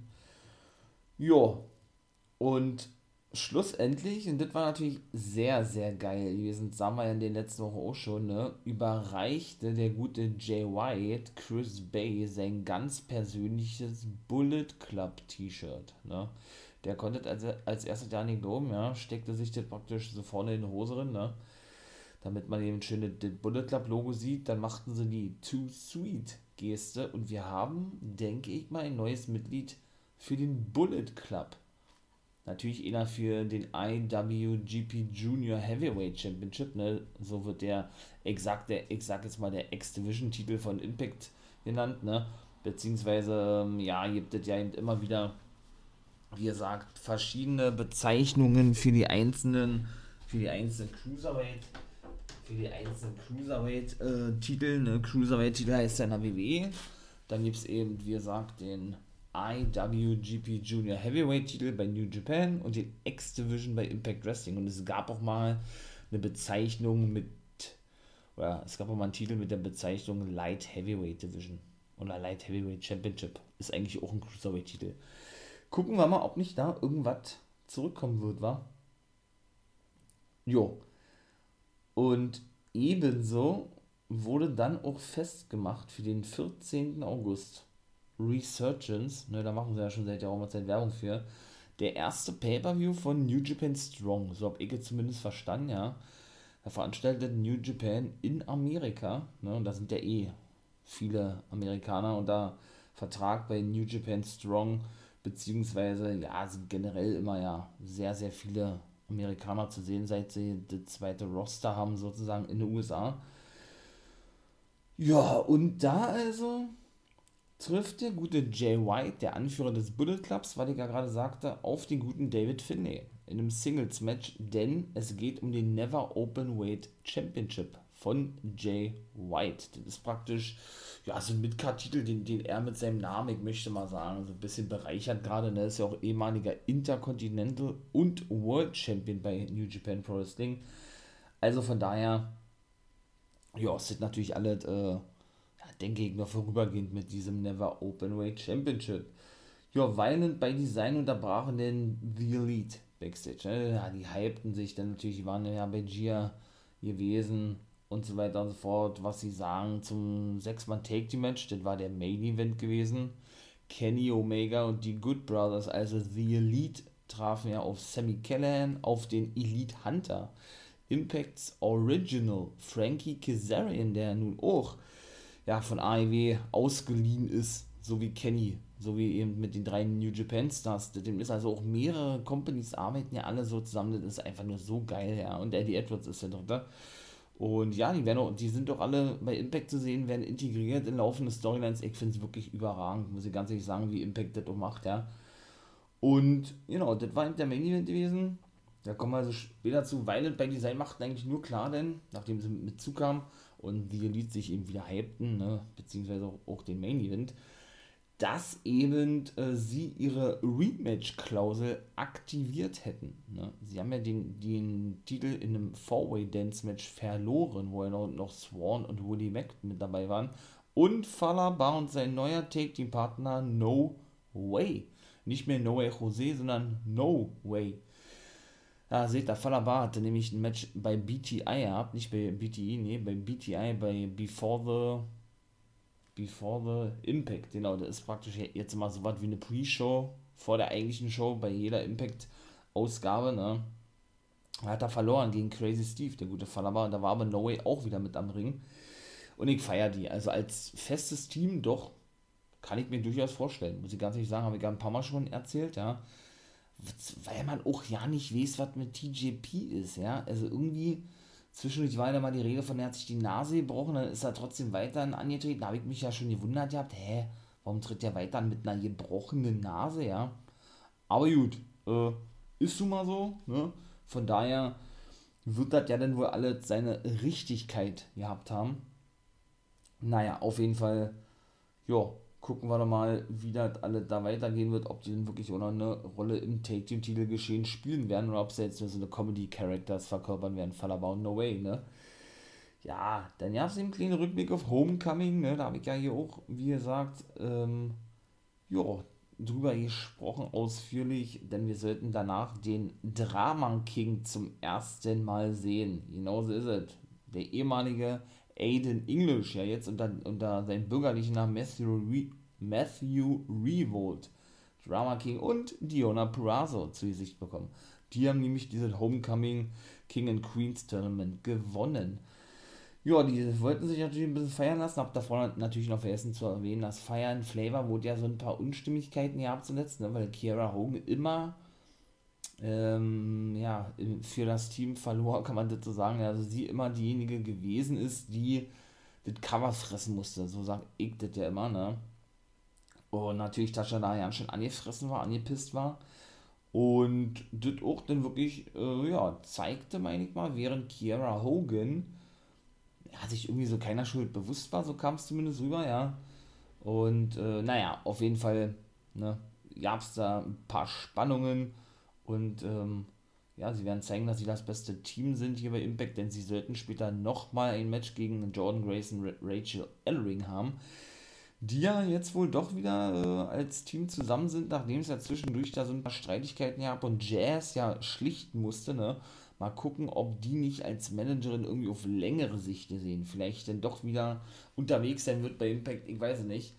Ja, und schlussendlich, und das war natürlich sehr, sehr geil gewesen, das sahen wir ja in den letzten Wochen auch schon, ne, überreichte der gute Jay White Chris Bay sein ganz persönliches Bullet Club T-Shirt, ne. Der konnte als, als erstes ja nicht glauben, ja, steckte sich das praktisch so vorne in die Hose drin, ne, damit man eben schön das Bullet Club Logo sieht, dann machten sie die Too Sweet Geste und wir haben, denke ich mal, ein neues Mitglied für den Bullet Club Natürlich eher für den IWGP Junior Heavyweight Championship, ne? So wird der exakt, der, ich sag jetzt mal, der X-Division-Titel von Impact genannt, ne? Beziehungsweise, ähm, ja, gibt es ja eben immer wieder, wie gesagt, verschiedene Bezeichnungen für die einzelnen, für die einzelnen Cruiserweight, für die einzelnen Cruiserweight-Titel, äh, ne? Cruiserweight-Titel heißt ja in der WWE. Dann gibt es eben, wie gesagt, den IWGP Junior Heavyweight Titel bei New Japan und den X-Division bei Impact Wrestling. Und es gab auch mal eine Bezeichnung mit, oder es gab auch mal einen Titel mit der Bezeichnung Light Heavyweight Division oder Light Heavyweight Championship. Ist eigentlich auch ein Cruiserweight-Titel. Gucken wir mal, ob nicht da irgendwas zurückkommen wird, wa? Jo. Und ebenso wurde dann auch festgemacht für den 14. August Resurgence, ne, da machen sie ja schon seit Jahren Zeit Werbung für, der erste Pay-Per-View von New Japan Strong, so habe ich es zumindest verstanden, ja. Da veranstaltet New Japan in Amerika, ne, und da sind ja eh viele Amerikaner unter Vertrag bei New Japan Strong, beziehungsweise, ja, sind generell immer ja sehr, sehr viele Amerikaner zu sehen, seit sie das zweite Roster haben, sozusagen in den USA. Ja, und da also trifft der gute Jay White, der Anführer des Bullet Clubs, weil ich ja gerade sagte, auf den guten David Finney in einem Singles-Match, denn es geht um den Never Open Weight Championship von Jay White. Das ist praktisch ja, so ein Midcard-Titel, den, den er mit seinem Namen, ich möchte mal sagen, so ein bisschen bereichert gerade. Ne? Ist ja auch ehemaliger Intercontinental und World Champion bei New Japan Pro Wrestling. Also von daher, ja, es sind natürlich alle äh, ich, noch vorübergehend mit diesem Never Open Weight Championship. Ja, weinend bei Design unterbrachen den The Elite Backstage. Ne? Ja, die hypten sich dann natürlich, die waren ja bei Gia gewesen und so weiter und so fort. Was sie sagen zum 6-Mann-Take-Team-Match, das war der Main-Event gewesen. Kenny Omega und die Good Brothers, also The Elite, trafen ja auf Sammy Callahan, auf den Elite Hunter Impacts Original Frankie Kazarian, der nun auch ja, von AEW ausgeliehen ist, so wie Kenny, so wie eben mit den drei New Japan Stars. Dem ist also auch mehrere Companies arbeiten ja alle so zusammen, das ist einfach nur so geil, ja. Und Eddie Edwards ist der dritte. Und ja, die, werden auch, die sind doch alle bei Impact zu sehen, werden integriert in laufende Storylines. Ich finde es wirklich überragend, muss ich ganz ehrlich sagen, wie Impact das auch macht, ja. Und, genau, das war eben der Main Event gewesen. Da kommen wir also später zu. Violent by Design machten eigentlich nur klar, denn, nachdem sie mit zukamen und die Elite sich eben wieder hypten, ne, beziehungsweise auch, auch den Main Event, dass eben äh, sie ihre Rematch-Klausel aktiviert hätten. Ne? Sie haben ja den, den Titel in einem Four-Way-Dance-Match verloren, wo ja noch, noch Swan und Woody Mac mit dabei waren. Und Falaba und sein neuer Take-Team-Partner No Way. Nicht mehr No Way Jose, sondern No Way. Ja, seht ihr, Falaba hatte nämlich ein Match bei BTI gehabt, nicht bei BTI, nee, bei BTI, bei Before the Before the Impact, genau, das ist praktisch jetzt mal so was wie eine Pre-Show vor der eigentlichen Show bei jeder Impact-Ausgabe, ne? Er hat da verloren gegen Crazy Steve, der gute Falaba, und da war aber No Way auch wieder mit am Ring. Und ich feiere die. Also als festes Team doch, kann ich mir durchaus vorstellen. Muss ich ganz ehrlich sagen, habe ich ja ein paar Mal schon erzählt, ja. Weil man auch ja nicht weiß, was mit TJP ist, ja. Also irgendwie Zwischendurch war ja mal die Rede von, er hat sich die Nase gebrochen, dann ist er trotzdem weiter angetreten. Da habe ich mich ja schon gewundert gehabt, hä, warum tritt der weiter mit einer gebrochenen Nase, ja? Aber gut, äh, ist nun mal so, ne? Von daher wird das ja dann wohl alle seine Richtigkeit gehabt haben. Naja, auf jeden Fall, ja, gucken wir doch mal, wie das alles da weitergehen wird, ob die denn wirklich auch noch eine Rolle im Take-Team-Titel geschehen spielen werden oder ob sie jetzt nur so eine Comedy-Characters verkörpern werden. Fall about no way, ne? Ja, dann gab es einen kleinen Rückblick auf Homecoming, ne? Da habe ich ja hier auch, wie gesagt, ähm, ja, drüber gesprochen ausführlich, denn wir sollten danach den Drama King zum ersten Mal sehen. Genauso ist es. Der ehemalige Aiden English, ja jetzt unter, unter seinem bürgerlichen Namen Matthew, Re Matthew Revolt, Drama King und Diona Purrazzo zu Gesicht bekommen. Die haben nämlich dieses Homecoming King and Queens Tournament gewonnen. Ja, die wollten sich natürlich ein bisschen feiern lassen. Hab davor natürlich noch vergessen zu erwähnen, dass Feiern Flavor wurde ja so ein paar Unstimmigkeiten gehabt zuletzt, ne, weil Kiara Hogan immer ähm, ja, für das Team verlor, kann man das so sagen. Also sie immer diejenige gewesen ist, die das Cover fressen musste. So sagt ich das ja immer, ne? Und natürlich Tascha da ganz schön angefressen war, angepisst war. Und das auch dann wirklich, äh, ja, zeigte, meine ich mal, während Kiara Hogan ja, sich irgendwie so keiner Schuld bewusst war, so kam es zumindest rüber, ja. Und äh, naja, auf jeden Fall ne, gab es da ein paar Spannungen und ähm, ja, sie werden zeigen, dass sie das beste Team sind hier bei Impact, denn sie sollten später nochmal ein Match gegen Jordan Grace und Rachel Ellering haben, die ja jetzt wohl doch wieder äh, als Team zusammen sind, nachdem es ja zwischendurch da so ein paar Streitigkeiten gab und Jazz ja schlichten musste, ne? Mal gucken, ob die nicht als Managerin irgendwie auf längere Sicht sehen. Vielleicht dann doch wieder unterwegs sein wird bei Impact, ich weiß es nicht.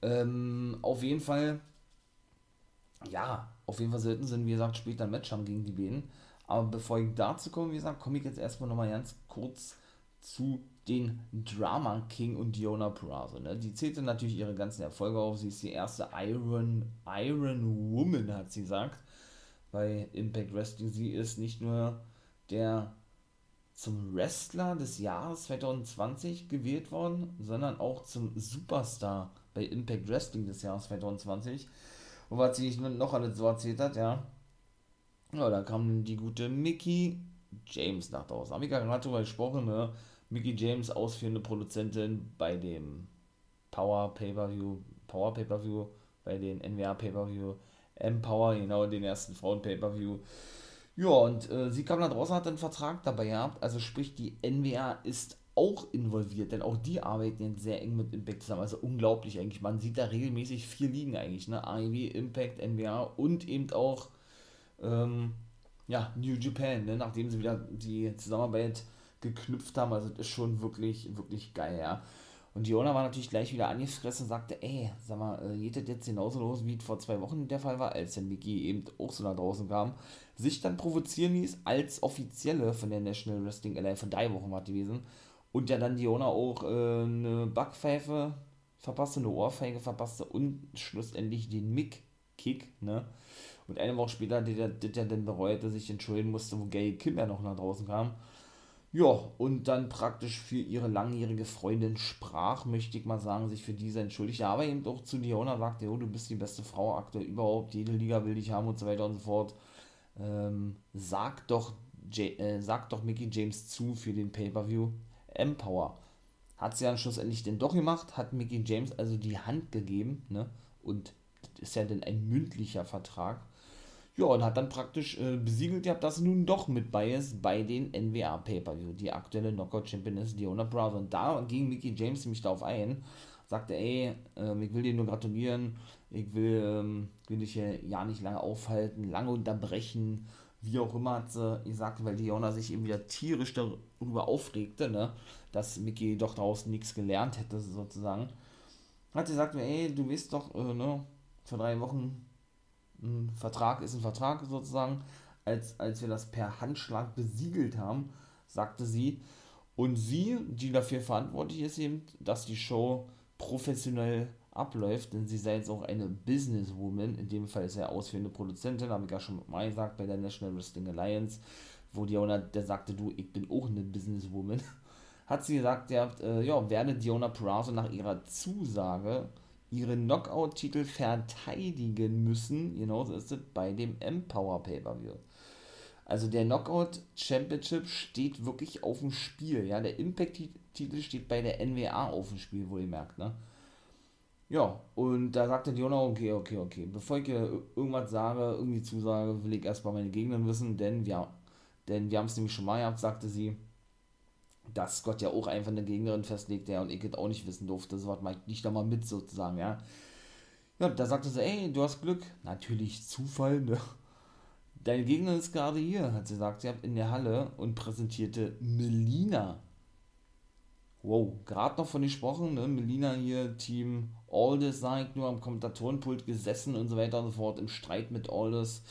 Ähm, auf jeden Fall, ja, auf jeden Fall sollten sie, wie gesagt, später ein Match haben gegen die beiden. Aber bevor ich dazu komme, wie gesagt, komme ich jetzt erstmal nochmal ganz kurz zu den Drama King und Diona Purrazzo. Ne? Die zählte natürlich ihre ganzen Erfolge auf. Sie ist die erste Iron, Iron Woman, hat sie gesagt, bei Impact Wrestling. Sie ist nicht nur der zum Wrestler des Jahres 2020 gewählt worden, sondern auch zum Superstar bei Impact Wrestling des Jahres 2020. Und was sie noch alles so erzählt hat, ja. Ja, da kam die gute Mickey James nach draußen. Haben wir gerade darüber gesprochen, ne? Mickey James, ausführende Produzentin bei dem Power Pay-Per-View, Power Pay-Per-View, bei den NWA Pay-Per-View, Empower, genau, den ersten Frauen Pay-Per-View. Ja, und äh, sie kam da draußen, hat einen Vertrag dabei gehabt, also sprich, die NWA ist auch involviert, denn auch die arbeiten jetzt sehr eng mit Impact zusammen. Also unglaublich eigentlich. Man sieht da regelmäßig vier Ligen eigentlich, ne? AEW, Impact, NBA und eben auch ähm, ja, New Japan, ne? nachdem sie wieder die Zusammenarbeit geknüpft haben. Also das ist schon wirklich, wirklich geil, ja. Und Diona war natürlich gleich wieder angefressen und sagte, ey, sag mal, äh, geht das jetzt genauso los, wie vor zwei Wochen der Fall war, als dann Mickey eben auch so nach draußen kam, sich dann provozieren ließ als Offizielle von der National Wrestling Alliance, von drei Wochen war gewesen, und ja dann Diona auch äh, eine Backpfeife verpasste, eine Ohrfeige verpasste und schlussendlich den Mick-Kick, ne? Und eine Woche später, der, der, der dann bereute, sich entschuldigen musste, wo Gay Kim ja noch nach draußen kam. Ja, und dann praktisch für ihre langjährige Freundin sprach, möchte ich mal sagen, sich für diese entschuldigte, aber eben auch zu Diona sagte, oh, du bist die beste Frau aktuell überhaupt, jede Liga will dich haben und so weiter und so fort. Ähm, sag doch, äh, sag doch Mickey James zu für den Pay-Per-View Empower. Hat sie dann schlussendlich denn doch gemacht, hat Mickey James also die Hand gegeben, ne? Und das ist ja dann ein mündlicher Vertrag. Ja, und hat dann praktisch äh, besiegelt gehabt, dass nun doch mit bei bei den NWA Pay-Per-View. Die aktuelle Knockout-Champion ist Diona Brother. Und da ging Mickey James nämlich darauf ein, sagte, ey, äh, ich will dir nur gratulieren, ich will, ähm, will dich hier ja nicht lange aufhalten, lange unterbrechen, wie auch immer hat sie gesagt, weil Diona sich eben wieder tierisch darüber aufregte, ne, dass Mickey doch draußen nichts gelernt hätte, sozusagen. Hat sie gesagt, ey, du weißt doch, äh, ne, vor drei Wochen ein Vertrag ist ein Vertrag sozusagen, als, als wir das per Handschlag besiegelt haben, sagte sie. Und sie, die dafür verantwortlich ist, eben, dass die Show professionell abläuft, denn sie sei jetzt auch eine Businesswoman, in dem Fall ist er ausführende Produzentin, habe ich ja schon mal gesagt, bei der National Wrestling Alliance, wo Diona, der sagte, du, ich bin auch eine Businesswoman, hat sie gesagt, ihr habt, äh, ja, werde Diona Purrazzo nach ihrer Zusage ihren Knockout-Titel verteidigen müssen, genauso ist es bei dem Empower Pay-Per-View. Also der Knockout Championship steht wirklich auf dem Spiel, ja, der Impact-Titel steht bei der NWA auf dem Spiel, wo ihr merkt, ne? Ja, und da sagte Diona, okay, okay, okay, bevor ich irgendwas sage, irgendwie zusage, will ich erstmal meine Gegner wissen, denn wir, denn wir haben es nämlich schon mal gehabt, sagte sie, dass Scott ja auch einfach eine Gegnerin festlegt, der und ich es auch nicht wissen durfte. So mache ich nicht mal mit sozusagen, ja. Ja, da sagte sie, ey, du hast Glück. Natürlich Zufall, ne? Deine Gegnerin ist gerade hier, hat sie gesagt, sie hat in der Halle und präsentierte Melina. Wow, gerade noch von gesprochen, ne? Melina hier, Team Aldous, sag ich nur, am Kommentatorenpult gesessen und so weiter und so fort, im Streit mit Aldous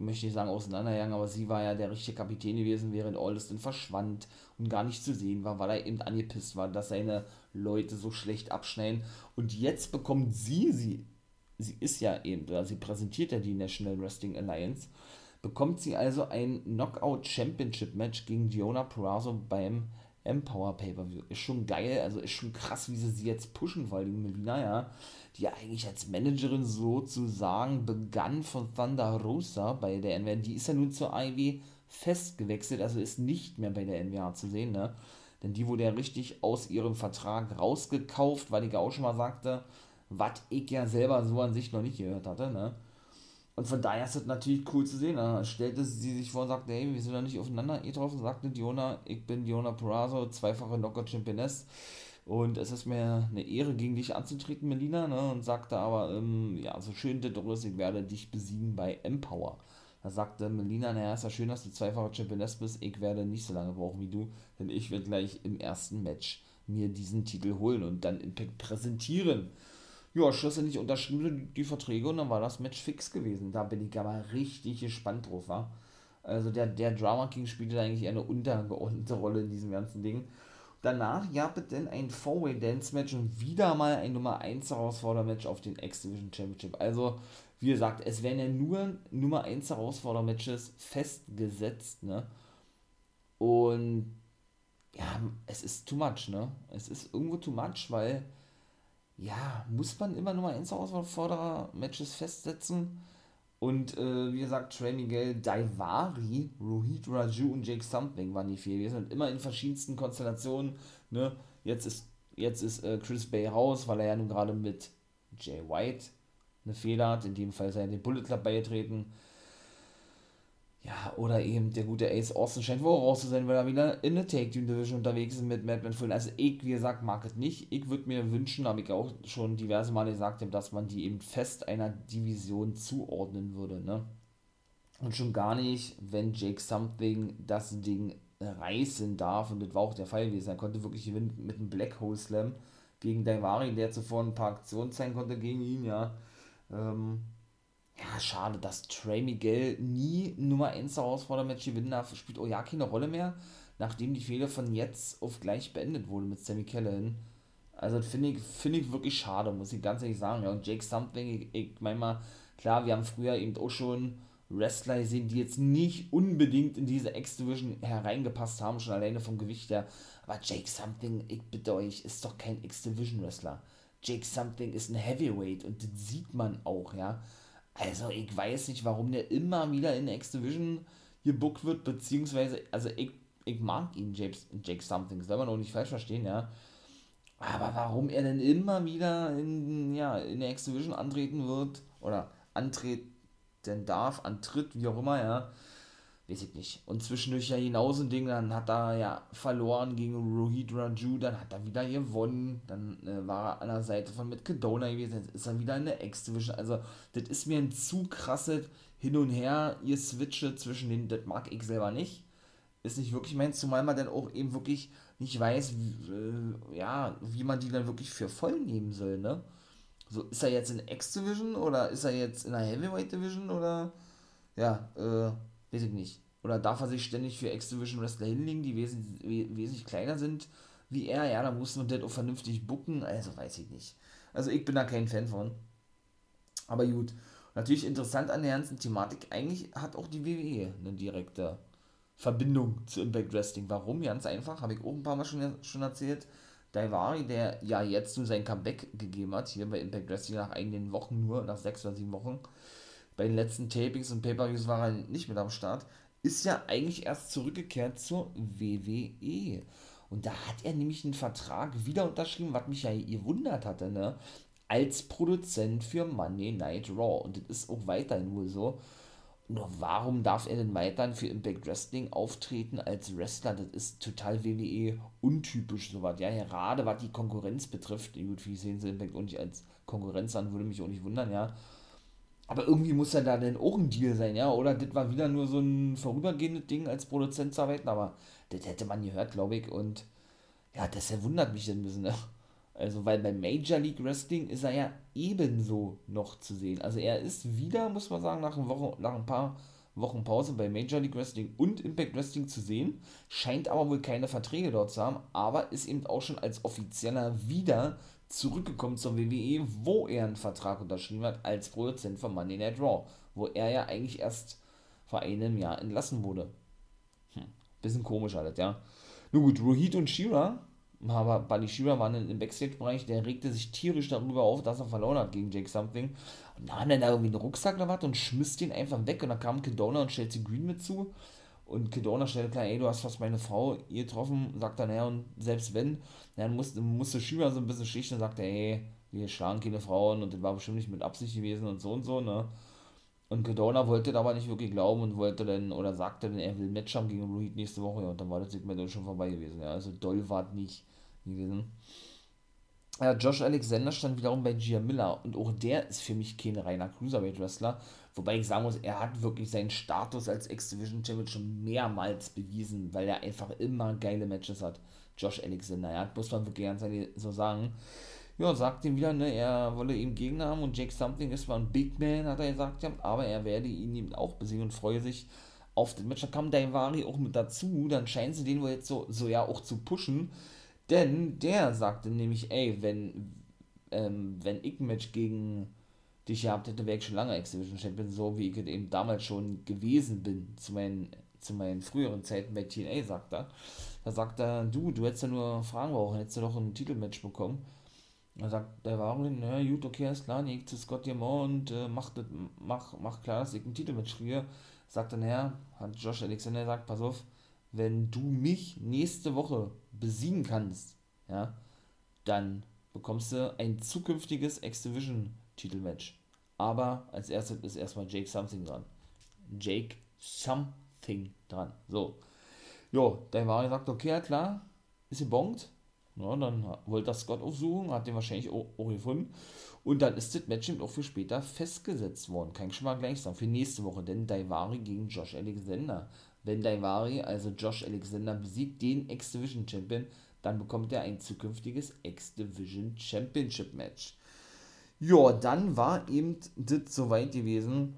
möchte ich sagen, auseinandergegangen, aber sie war ja der richtige Kapitän gewesen, während Aldous verschwand und gar nicht zu sehen war, weil er eben angepisst war, dass seine Leute so schlecht abschneiden. Und jetzt bekommt sie, sie, sie ist ja eben, oder sie präsentiert ja die National Wrestling Alliance, bekommt sie also ein Knockout Championship Match gegen Diona Purrazzo beim Empower Pay-Per-View. Ist schon geil, also ist schon krass, wie sie sie jetzt pushen, vor allem Melina, ja, die eigentlich als Managerin sozusagen begann von Thunder Rosa bei der NWA. Die ist ja nun zur IW festgewechselt, also ist nicht mehr bei der NWA zu sehen, ne? Denn die wurde ja richtig aus ihrem Vertrag rausgekauft, weil ich ja auch schon mal sagte, was ich ja selber so an sich noch nicht gehört hatte, ne? Und von daher ist das natürlich cool zu sehen. Dann stellte sie sich vor und sagte, hey, wir sind da nicht aufeinander getroffen, sagte Diona, ich bin Diona Perazzo, zweifache Knockout-Championess. Und es ist mir eine Ehre, gegen dich anzutreten, Melina, ne? Und sagte aber, ähm, ja, so schön das ist, ich werde dich besiegen bei Empower. Da sagte Melina, naja, ist ja schön, dass du zweifache Championess bist, ich werde nicht so lange brauchen wie du, denn ich werde gleich im ersten Match mir diesen Titel holen und dann Impact präsentieren ja, schlussendlich unterschrieben die Verträge und dann war das Match fix gewesen. Da bin ich aber richtig gespannt drauf, war. Also der, der Drama King spielte eigentlich eine untergeordnete Rolle in diesem ganzen Ding. Danach gab es dann ein Four-Way Dance Match und wieder mal ein Nummer 1 Herausfordermatch auf den X-Division Championship. Also, wie gesagt, es werden ja nur Nummer 1 Herausfordermatches festgesetzt, ne? Und ja, es ist too much, ne? Es ist irgendwo too much, weil ja, muss man immer Nummer 1 Herausforderer-Matches festsetzen. Und äh, wie gesagt, Trey Miguel, Daivari, Rohit Raju und Jake Something waren die vier. Wir sind immer in verschiedensten Konstellationen. Ne? Jetzt ist, jetzt ist äh, Chris Bay raus, weil er ja nun gerade mit Jay White eine Fehler hat. In dem Fall ist er in den Bullet Club beigetreten. Ja, oder eben der gute Ace Austin scheint wohl raus zu sein, weil er wieder in der Take Team Division unterwegs ist mit Madman Fulton. Also ich, wie gesagt, mag es nicht. Ich würde mir wünschen, habe ich auch schon diverse Male gesagt, dass man die eben fest einer Division zuordnen würde, ne? Und schon gar nicht, wenn Jake Something das Ding reißen darf, und das war auch der Fall gewesen. Er konnte wirklich gewinnen mit einem Black Hole Slam gegen Daivari, der zuvor ein paar Aktionen zeigen konnte gegen ihn, ja. Ähm, ja, schade, dass Trey Miguel nie Nummer 1 Herausforderer-Match gewinnen darf, spielt auch ja keine Rolle mehr, nachdem die Fehler von jetzt auf gleich beendet wurde mit Sammy Callahan. Also finde ich, find ich wirklich schade, muss ich ganz ehrlich sagen. Ja, und Jake Something, ich, ich meine mal, klar, wir haben früher eben auch schon Wrestler gesehen, die jetzt nicht unbedingt in diese X-Division hereingepasst haben, schon alleine vom Gewicht her. Aber Jake Something, ich bitte euch, ist doch kein X-Division-Wrestler. Jake Something ist ein Heavyweight und das sieht man auch, ja. Also ich weiß nicht, warum der immer wieder in X-Division gebuckt wird, beziehungsweise, also ich, ich mag ihn, Jake, Jake Something, soll man auch nicht falsch verstehen, ja. Aber warum er denn immer wieder in, ja, in der X-Division antreten wird oder antreten darf, antritt, wie auch immer, ja, weiß ich nicht. Und zwischendurch ja genauso ein Ding, dann hat er ja verloren gegen Rohit Raju, dann hat er wieder gewonnen, dann äh, war er an der Seite von mit Kedona gewesen, jetzt ist er wieder in der X-Division. Also, das ist mir ein zu krasses Hin und Her, ihr Switche zwischen den, das mag ich selber nicht. Ist nicht wirklich meins, zumal man dann auch eben wirklich nicht weiß, wie, äh, ja, wie man die dann wirklich für voll nehmen soll, ne? So, ist er jetzt in X-Division oder ist er jetzt in der Heavyweight Division oder, ja, äh, weiß ich nicht. Oder darf er sich ständig für X-Division Wrestler hinlegen, die wesentlich, wesentlich kleiner sind wie er? Ja, da muss man das auch vernünftig bucken, also weiß ich nicht. Also ich bin da kein Fan von. Aber gut. Natürlich interessant an der ganzen Thematik, eigentlich hat auch die WWE eine direkte Verbindung zu Impact Wrestling. Warum? Ganz einfach, habe ich auch ein paar Mal schon, schon erzählt. Daivari, der ja jetzt nur sein Comeback gegeben hat, hier bei Impact Wrestling nach einigen Wochen nur, nach sechs oder sieben Wochen, bei den letzten Tapings und Pay-Per-Views war er nicht mit am Start, ist ja eigentlich erst zurückgekehrt zur WWE. Und da hat er nämlich einen Vertrag wieder unterschrieben, was mich ja gewundert hatte, ne? Als Produzent für Monday Night Raw. Und das ist auch weiterhin wohl so. Nur warum darf er denn weiterhin für Impact Wrestling auftreten als Wrestler? Das ist total WWE untypisch sowas. Ja, gerade was die Konkurrenz betrifft. Gut, wie sehen sie Impact auch nicht als Konkurrenz an, würde mich auch nicht wundern, ja. Aber irgendwie muss ja da denn auch ein Deal sein, ja. Oder das war wieder nur so ein vorübergehendes Ding als Produzent zu arbeiten, aber das hätte man gehört, glaube ich. Und ja, das wundert mich ein bisschen, ne? Also, weil bei Major League Wrestling ist er ja ebenso noch zu sehen. Also, er ist wieder, muss man sagen, nach, Woche, nach ein paar Wochen Pause bei Major League Wrestling und Impact Wrestling zu sehen. Scheint aber wohl keine Verträge dort zu haben, aber ist eben auch schon als Offizieller wieder zurückgekommen zur WWE, wo er einen Vertrag unterschrieben hat als Produzent von Monday Night Raw, wo er ja eigentlich erst vor einem Jahr entlassen wurde. Hm, bisschen komisch alles, ja. Nun gut, Rohit und Shira aber Buddy Shira war im Backstage-Bereich, der regte sich tierisch darüber auf, dass er verloren hat gegen Jake Something. Und dann da irgendwie einen Rucksack oder was und schmiss den einfach weg. Und dann kamen Kedona und Chelsea Green mit zu. Und Kedona stellte klar, ey, du hast fast meine Frau getroffen, sagt dann, ja, und selbst wenn, dann musste, musste Shira so ein bisschen schlichten und sagte, ey, wir schlagen keine Frauen und das war bestimmt nicht mit Absicht gewesen und so und so, ne. Und Kedona wollte aber nicht wirklich glauben und wollte dann, oder sagte dann, er will ein Match haben gegen Rohit nächste Woche, ja, und dann war das Segment schon vorbei gewesen, ja. Also doll war es nicht gewesen. Ja, Josh Alexander stand wiederum bei Gia Miller und auch der ist für mich kein reiner Cruiserweight-Wrestler. Wobei ich sagen muss, er hat wirklich seinen Status als X-Division Champion schon mehrmals bewiesen, weil er einfach immer geile Matches hat. Josh Alexander, ja, muss man wirklich ganz so sagen. Ja, sagt ihm wieder, ne, er wolle ihm Gegner haben und Jake Something ist zwar ein Big Man, hat er gesagt, aber er werde ihn eben auch besiegen und freue sich auf den Match. Da kam Daivari auch mit dazu, dann scheinen sie den wohl jetzt so, so ja auch zu pushen denn der sagte nämlich, ey, wenn, ähm, wenn ich ein Match gegen dich gehabt hätte, wäre ich schon lange Exhibition Champion, so wie ich eben damals schon gewesen bin, zu meinen, zu meinen früheren Zeiten bei TNA, sagt er. Da sagt er, du, du hättest ja nur Fragen brauchen, hättest du doch ein Titelmatch bekommen. Da sagt der Warum, na gut, okay, ist klar, ich zu Scott Diamond und äh, mach, mach, mach klar, dass ich ein Titelmatch kriege. Sagt dann, ja, hat Josh Alexander gesagt, pass auf, wenn du mich nächste Woche besiegen kannst, ja, dann bekommst du ein zukünftiges X-Division-Titelmatch. Aber als erstes ist erstmal Jake Something dran. Jake Something dran. So. Jo, der war gesagt, okay, klar, ist gebongt. Ja, dann wollte das Scott aufsuchen, hat den wahrscheinlich auch, auch, gefunden. Und dann ist das Match auch für später festgesetzt worden. Kann ich schon mal gleich sagen. Für nächste Woche. Denn Daivari gegen Josh Alexander. Wenn Daivari, also Josh Alexander, besiegt den X-Division Champion, dann bekommt er ein zukünftiges X-Division Championship Match. Ja, dann war eben das soweit gewesen,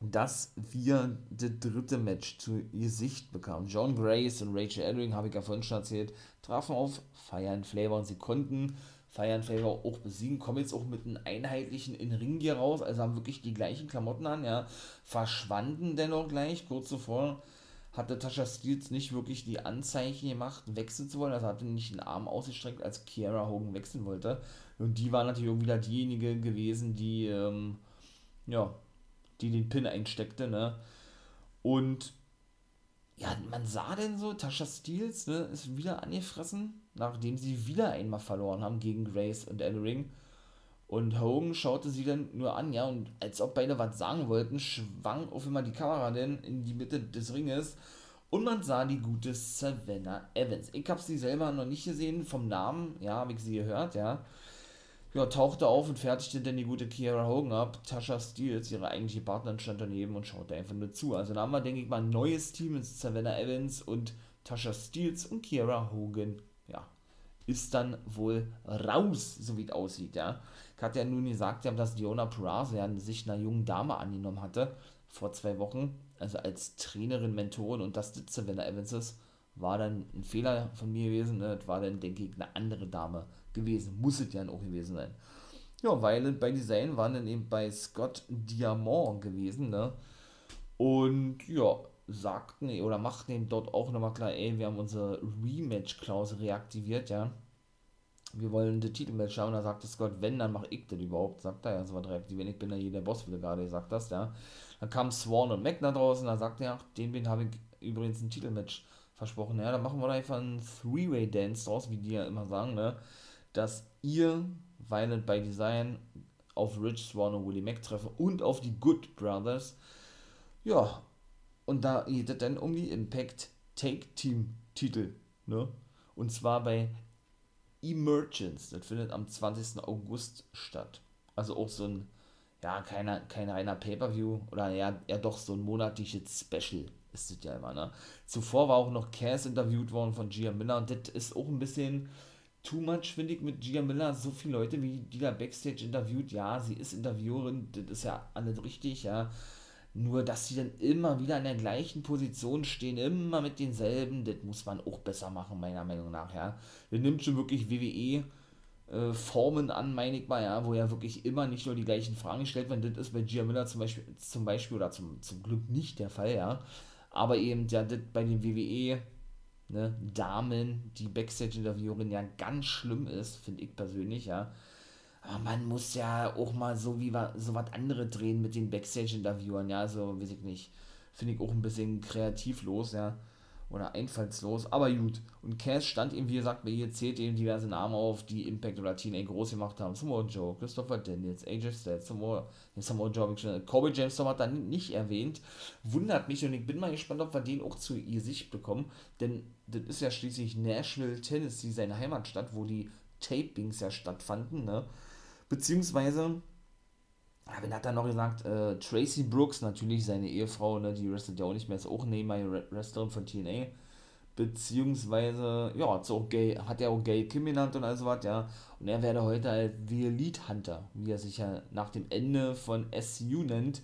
dass wir das dritte Match zu Gesicht bekamen. John Grace und Rachel Ellering, habe ich ja vorhin schon erzählt, trafen auf Fire and Flavor und sie konnten Fire and Flavor auch besiegen, kommen jetzt auch mit einem einheitlichen in Ring hier raus, also haben wirklich die gleichen Klamotten an, ja, verschwanden dennoch gleich, kurz zuvor hatte Tasha Steels nicht wirklich die Anzeichen gemacht, wechseln zu wollen, also hatte nicht den Arm ausgestreckt, als Kiara Hogan wechseln wollte und die war natürlich auch wieder diejenige gewesen, die, ähm, ja, die den Pin einsteckte, ne, und ja, man sah denn so, Tasha Steels ne, ist wieder angefressen, nachdem sie wieder einmal verloren haben gegen Grace und Ellering. Und Hogan schaute sie dann nur an, ja, und als ob beide was sagen wollten, schwang auf einmal die Kamera denn in die Mitte des Ringes und man sah die gute Savannah Evans. Ich habe sie selber noch nicht gesehen, vom Namen, ja, habe ich sie gehört, ja ja, tauchte auf und fertigte dann die gute Kiara Hogan ab. Tasha Steels, ihre eigentliche Partnerin, stand daneben und schaute einfach nur zu. Also da haben wir, denke ich mal, ein neues Team mit Savannah Evans und Tasha Steels und Kiara Hogan. Ja, ist dann wohl raus, so wie es aussieht, ja. Ich hatte ja nun gesagt, dass Diona Purrazzo ja sich einer jungen Dame angenommen hatte, vor zwei Wochen, also als Trainerin, Mentorin und das Savannah Evans ist, war dann ein Fehler von mir gewesen, ne? das war dann, denke ich, eine andere Dame, gewesen. Muss es ja auch gewesen sein. Ja, weil bei Design waren dann eben bei Scott Diamond gewesen, ne? Und ja, sagten oder machten eben dort auch nochmal klar, ey, wir haben unsere Rematch-Klausel reaktiviert, ja. Wir wollen das Titelmatch haben. Da sagte Scott, wenn, dann mach ich das überhaupt. Sagt er ja, so was reaktivieren. Ich bin ja hier der Boss, wie du gerade gesagt hast, ja. Dann kam Swan und Mac da draußen, da sagte er, ach, den habe ich übrigens ein Titelmatch versprochen. Ja, dann machen wir da einfach einen Three-Way-Dance draus, wie die ja immer sagen, ne dass ihr Violent by Design auf Rich Swan und Willie Mac treffen und auf die Good Brothers. Ja, und da geht es dann um die Impact Take Team Titel, ne? Und zwar bei Emergence. Das findet am 20. August statt. Also auch so ein, ja, keiner, kein reiner Pay-Per-View oder ja, ja doch so ein monatliches Special ist das ja immer, ne? Zuvor war auch noch Cass interviewt worden von Gia Miller und das ist auch ein bisschen, too much, finde ich, mit Gia Miller. So viele Leute, wie die da Backstage interviewt. Ja, sie ist Interviewerin, das ist ja alles richtig, ja. Nur, dass sie dann immer wieder in der gleichen Position stehen, immer mit denselben, das muss man auch besser machen, meiner Meinung nach, ja. Das nimmt schon wirklich WWE äh, Formen an, meine ich mal, ja, wo ja wirklich immer nicht nur die gleichen Fragen gestellt werden. Das ist bei Gia Miller zum Beispiel, zum Beispiel oder zum, zum Glück nicht der Fall, ja. Aber eben, ja, das bei den WWE ne, Damen, die Backstage-Interviewerin ja ganz schlimm ist, finde ich persönlich, ja. Aber man muss ja auch mal so wie so was andere drehen mit den Backstage-Interviewern, ja, so weiß ich nicht. Finde ich auch ein bisschen kreativlos, ja oder einfallslos, aber gut. Und Cass stand eben, wie gesagt, bei ihr zählt eben diverse Namen auf, die Impact oder TNA groß gemacht haben. Samoa Joe, Christopher Daniels, AJ Styles, Samoa, Samoa Joe, ich schon, Kobe James hat dann nicht erwähnt. Wundert mich und ich bin mal gespannt, ob wir den auch zu ihr Sicht bekommen, denn das ist ja schließlich Nashville, Tennessee, seine Heimatstadt, wo die Tapings ja stattfanden, ne? Beziehungsweise aber dann hat er noch gesagt, äh, Tracy Brooks, natürlich seine Ehefrau, ne, die wrestelt ja auch nicht mehr, ist auch nebenbei Wrestlerin von TNA. Beziehungsweise, ja, auch Gay, hat er auch Gay Kim genannt und all so was, ja. Und er werde heute halt The Elite Hunter, wie er sich ja nach dem Ende von SU nennt,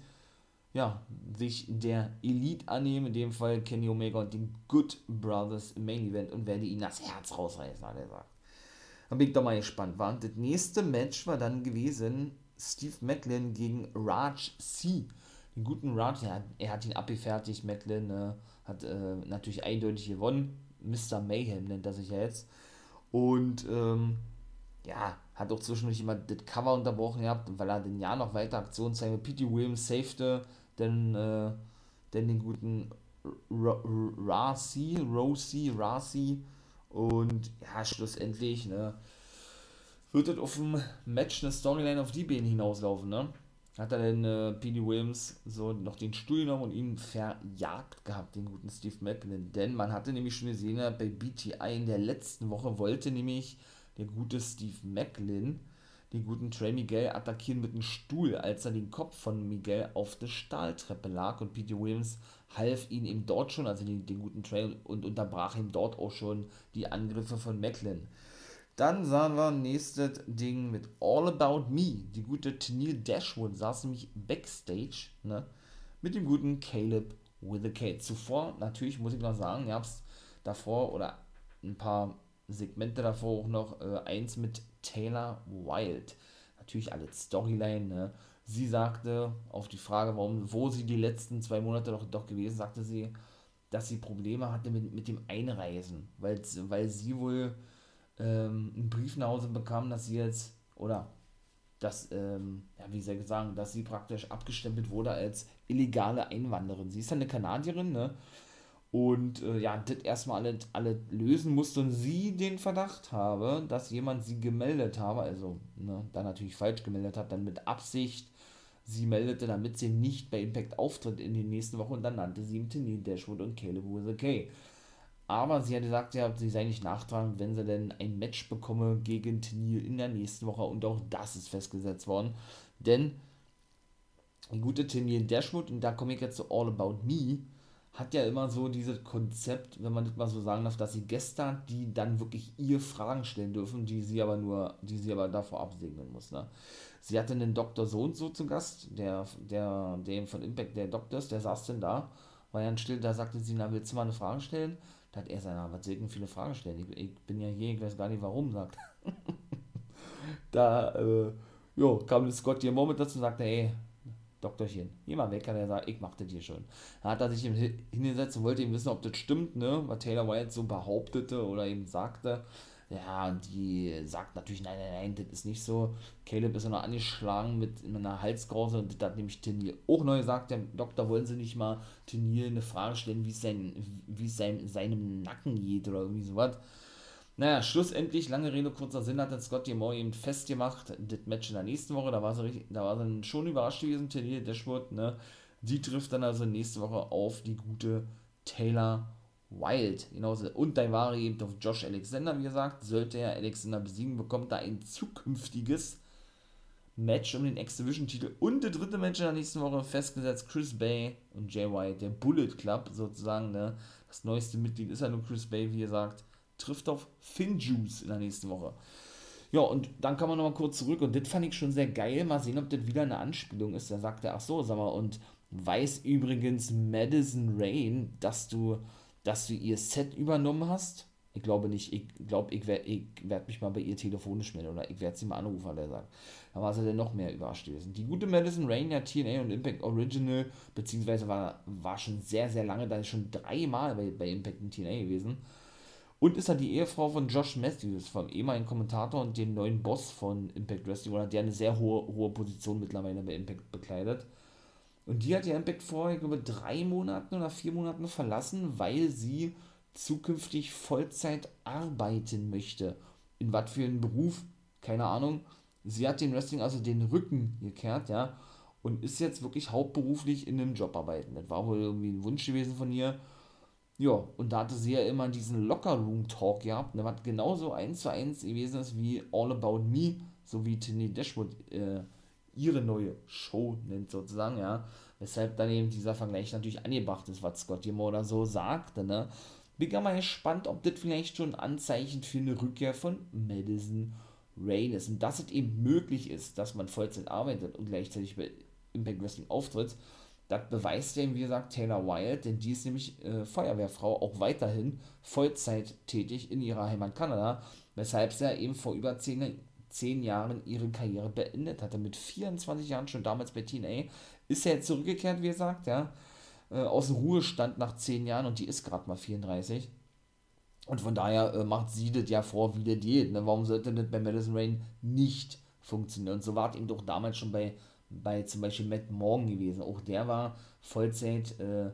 ja, sich der Elite annehmen, in dem Fall Kenny Omega und den Good Brothers im Main Event und werde ihn das Herz rausreißen, hat er gesagt. Dann bin ich doch mal gespannt. War. das nächste Match war dann gewesen Steve Macklin gegen Raj C. Den guten Raj, ja, er hat ihn abgefertigt. Macklin äh, hat äh, natürlich eindeutig gewonnen. Mr. Mayhem nennt er sich ja jetzt. Und ähm, ja, hat auch zwischendurch immer das Cover unterbrochen gehabt, weil er den Jahr noch weiter Aktionen zeigte. P.T. Williams safete denn, äh, denn den guten Rasi, Rosie, Rasi. Und ja, schlussendlich, ne, wird das auf dem Match eine Storyline auf die Beine hinauslaufen, ne? Hat er denn äh, P.D. Williams so noch den Stuhl genommen und ihn verjagt gehabt, den guten Steve Macklin. Denn man hatte nämlich schon gesehen, bei BTI in der letzten Woche wollte nämlich der gute Steve Macklin den guten Trey Miguel attackieren mit einem Stuhl, als er den Kopf von Miguel auf der Stahltreppe lag und Pete Williams half ihn eben dort schon, also den, den guten Trey, und unterbrach ihm dort auch schon die Angriffe von Macklin. Dann sahen wir nächstes Ding mit All About Me. Die gute Tennille Dashwood saß nämlich backstage ne, mit dem guten Caleb with a K. Zuvor, natürlich muss ich noch sagen, ihr habt davor oder ein paar Segmente davor auch noch äh, eins mit Taylor Wilde. Natürlich alles Storyline, ne? Sie sagte auf die Frage, warum, wo sie die letzten zwei Monate doch, doch gewesen, sagte sie, dass sie Probleme hatte mit, mit dem Einreisen, weil sie wohl ähm, einen Brief nach Hause bekam, dass sie jetzt, oder dass, ähm, ja, wie soll ich sagen, dass sie praktisch abgestempelt wurde als illegale Einwanderin. Sie ist ja eine Kanadierin, ne? und äh, ja, das erstmal alle, alle lösen musste und sie den Verdacht habe, dass jemand sie gemeldet habe, also ne, dann natürlich falsch gemeldet hat, dann mit Absicht sie meldete, damit sie nicht bei Impact auftritt in den nächsten Wochen und dann nannte sie ihm Tini Dashwood und Caleb was okay. Aber sie hat gesagt, ja, sie sei nicht nachtragend, wenn sie denn ein Match bekomme gegen Tenil in der nächsten Woche und auch das ist festgesetzt worden. Denn die gute Tenil Dashwood, und da komme ich jetzt zu All About Me, hat ja immer so dieses Konzept, wenn man das mal so sagen darf, dass sie Gäste die dann wirklich ihr Fragen stellen dürfen, die sie aber nur, die sie aber davor absegnen muss. Ne? Sie hatte einen Dr. So und so zu Gast, der, der, der von Impact, der Doktor ist, der saß denn da, war ja still, da sagte sie, na, willst du mal eine Frage stellen? Da hat er na, was soll viele Fragen stellen? Ich, ich, bin ja hier, ich weiß gar nicht warum, sagt. da, äh, jo, kam Scott hier Moment dazu und sagte, ey, Doktorchen, geh mal weg, hat er gesagt, ich mach das hier schon. Da hat er sich hingesetzt und wollte eben wissen, ob das stimmt, ne, was Taylor White so behauptete oder eben sagte. Ja, und die sagt natürlich, nein, nein, nein, das ist nicht so. Caleb ist ja noch angeschlagen mit einer Halskrause und das hat nämlich Tenier auch neu gesagt. Der Doktor wollen sie nicht mal Tenier eine Frage stellen, wie es sein, es sein, seinem Nacken geht oder irgendwie sowas. Naja, schlussendlich, lange Rede, kurzer Sinn, hat dann Scott Moore eben festgemacht, das Match in der nächsten Woche, da war sie, da war sie schon überrascht gewesen, Tenier Dashwood, ne. Die trifft dann also nächste Woche auf die gute Taylor Wild. Genauso. Und Daivari eben auf Josh Alexander, wie gesagt. Sollte er Alexander besiegen, bekommt er ein zukünftiges Match um den X-Division-Titel. Und der dritte Match in der nächsten Woche festgesetzt: Chris Bay und Jay White, der Bullet Club sozusagen. Ne? Das neueste Mitglied ist ja nur Chris Bay, wie gesagt. Trifft auf Finn Juice in der nächsten Woche. Ja, und dann kann man nochmal kurz zurück. Und das fand ich schon sehr geil. Mal sehen, ob das wieder eine Anspielung ist. Da sagt er: Ach so, sag mal, und weiß übrigens Madison Rain, dass du dass du ihr Set übernommen hast. Ich glaube nicht, ich glaube, ich werde werd mich mal bei ihr telefonisch melden oder ich werde sie mal anrufen, hat er sagt. Da war sie dann noch mehr überrascht gewesen. Die gute Madison Rain, ja TNA und Impact Original, beziehungsweise war, war schon sehr, sehr lange, da ist schon dreimal bei, bei Impact und TNA gewesen. Und ist halt die Ehefrau von Josh Matthews, vom ehemaligen Kommentator und dem neuen Boss von Impact Wrestling, oder der eine sehr hohe, hohe Position mittlerweile bei Impact bekleidet. Und die hat ja Impact vor, ich glaube, drei Monaten oder vier Monaten verlassen, weil sie zukünftig Vollzeit arbeiten möchte. In was für einen Beruf? Keine Ahnung. Sie hat den Wrestling also den Rücken gekehrt, ja, und ist jetzt wirklich hauptberuflich in einem Job arbeiten. Das war wohl irgendwie ein Wunsch gewesen von ihr. Ja, und da hatte sie ja immer diesen Locker-Room-Talk gehabt, ne, was genauso eins zu eins gewesen ist wie All About Me, so wie Tinny Dashwood äh, ihre neue Show nennt, sozusagen, ja. Weshalb dann eben dieser Vergleich natürlich angebracht ist, was Scott Gilmore oder so sagte, ne. Bin ja mal gespannt, ob das vielleicht schon ein Anzeichen für eine Rückkehr von Madison Rain ist. Und dass es eben möglich ist, dass man Vollzeit arbeitet und gleichzeitig bei Impact Wrestling auftritt, das beweist ja, wie gesagt, Taylor Wilde, denn die ist nämlich äh, Feuerwehrfrau, auch weiterhin Vollzeit tätig in ihrer Heimat Kanada, weshalb sie ja eben vor über zehn, zehn Jahren ihre Karriere beendet hatte. Mit 24 Jahren schon damals bei TNA. Ist ja jetzt zurückgekehrt, wie gesagt, ja. Äh, aus dem Ruhestand nach zehn Jahren und die ist gerade mal 34. Und von daher äh, macht sie das ja vor, wie der geht. Ne? Warum sollte das bei Madison Rain nicht funktionieren? Und so war es eben doch damals schon bei, bei zum Beispiel Matt Morgan gewesen. Auch der war Vollzeit äh,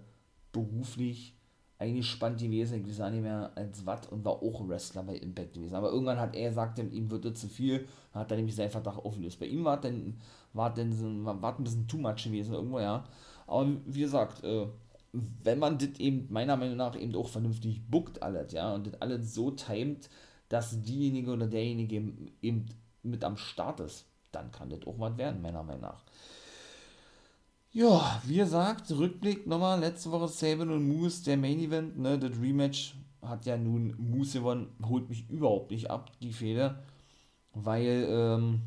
beruflich eigentlich spannend gewesen, ich weiß nicht mehr als Watt und war auch Wrestler bei Impact gewesen. Aber irgendwann hat er gesagt, ihm wird das zu viel, hat er nämlich seinen Vertrag aufgelöst. Bei ihm war dann war dann war ein bisschen too much gewesen irgendwo, ja. Aber wie gesagt, äh, wenn man das eben meiner Meinung nach eben auch vernünftig bookt alles, ja, und das alles so timet, dass diejenige oder derjenige eben mit am Start ist, dann kann das auch was werden, meiner Meinung nach. Ja, wie gesagt, Rückblick nochmal, letzte Woche Saban und Moose, der Main Event, ne, das Rematch hat ja nun Moose gewonnen, holt mich überhaupt nicht ab, die Fehler, weil, ähm,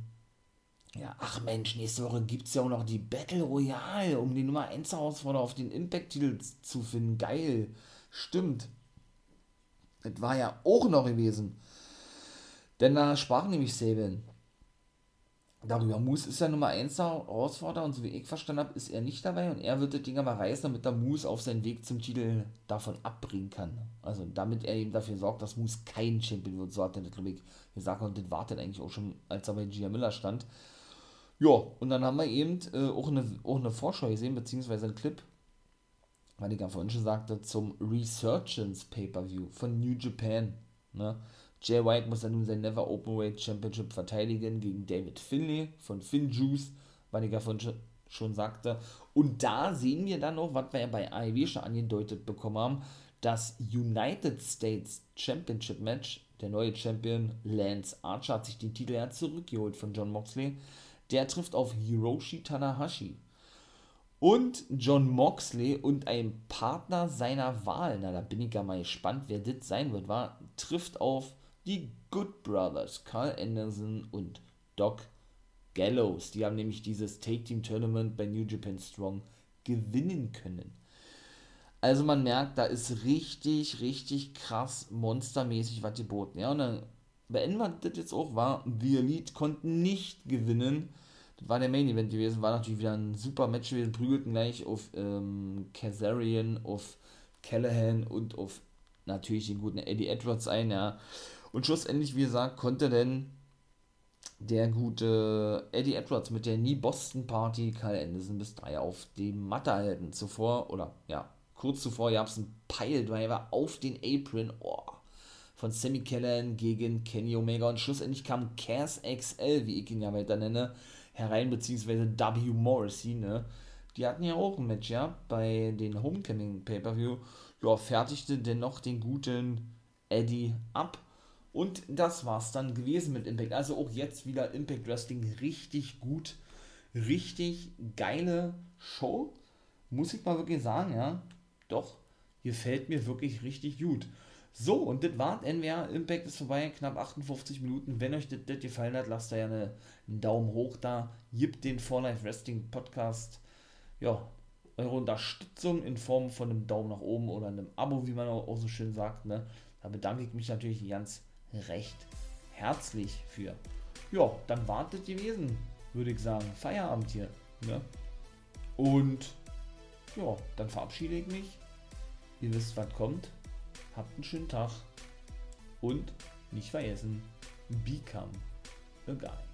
ja, ach Mensch, nächste Woche gibt es ja auch noch die Battle Royale, um die Nummer 1 Herausforderer auf den Impact-Titel zu finden. Geil. Stimmt. Das war ja auch noch gewesen. Denn da sprach nämlich Saban darüber. Moose ist ja Nummer 1 Herausforderer und so wie ich verstanden habe, ist er nicht dabei und er wird das Ding aber reißen, damit der Moose auf seinen Weg zum Titel davon abbringen kann. Also damit er eben dafür sorgt, dass Moose kein Champion wird. So hat er das, glaube ich, gesagt und das wartet eigentlich auch schon, als er bei Gia Miller stand. Ja, und dann haben wir eben äh, auch, eine, auch eine Vorschau gesehen, beziehungsweise einen Clip, weil ich ja vorhin schon sagte, zum Resurgence Pay-Per-View von New Japan. Ne? Jay White muss dann nun sein Never Openweight Championship verteidigen gegen David Finlay von FinJuice, weil ich ja vorhin schon sagte. Und da sehen wir dann noch, was wir ja bei AEW schon angedeutet bekommen haben, das United States Championship Match. Der neue Champion Lance Archer hat sich den Titel ja zurückgeholt von John Moxley. Der trifft auf Hiroshi Tanahashi. Und John Moxley und ein Partner seiner Wahl, na da bin ich ja mal gespannt, wer das sein wird, war, trifft auf die Good Brothers, Carl Anderson und Doc Gallows. Die haben nämlich dieses Take Team Tournament bei New Japan Strong gewinnen können. Also man merkt, da ist richtig, richtig krass monstermäßig was geboten. Ja, und dann beenden wir das jetzt auch, war The Elite konnten nicht gewinnen. Das war der Main Event gewesen, war natürlich wieder ein super Match gewesen, prügelten gleich auf ähm, Kazarian, auf Callahan und auf natürlich den guten Eddie Edwards ein, ja. Und schlussendlich, wie gesagt, konnte denn der gute Eddie Edwards mit der Nie Boston Party Kyle Anderson bis drei auf die Matte halten. Zuvor, oder ja, kurz zuvor gab es einen Piledriver auf den Apron oh, von Sammy Kellen gegen Kenny Omega und schlussendlich kam Cass XL, wie ich ihn ja weiter nenne, herein, beziehungsweise W. Morrissey, ne? Die hatten ja auch ein Match, ja, bei den Homecoming Pay-Per-View. Ja, fertigte dennoch den guten Eddie ab und das war's dann gewesen mit Impact. Also auch jetzt wieder Impact Wrestling richtig gut, richtig geile Show. Muss ich mal wirklich sagen, ja. Doch, gefällt mir wirklich richtig gut. So, und das war NWR Impact ist vorbei, knapp 58 Minuten. Wenn euch das, gefallen hat, lasst da ja eine, einen Daumen hoch da. Gibt den For Life Wrestling Podcast, ja, eure Unterstützung in Form von einem Daumen nach oben oder einem Abo, wie man auch so schön sagt. Ne? Da bedanke ich mich natürlich ganz recht herzlich für. Ja, dann wartet gewesen, würde ich sagen. Feierabend hier. Ne? Und ja, dann verabschiede ich mich. Ihr wisst, was kommt. Habt einen schönen Tag. Und nicht vergessen, become a guy.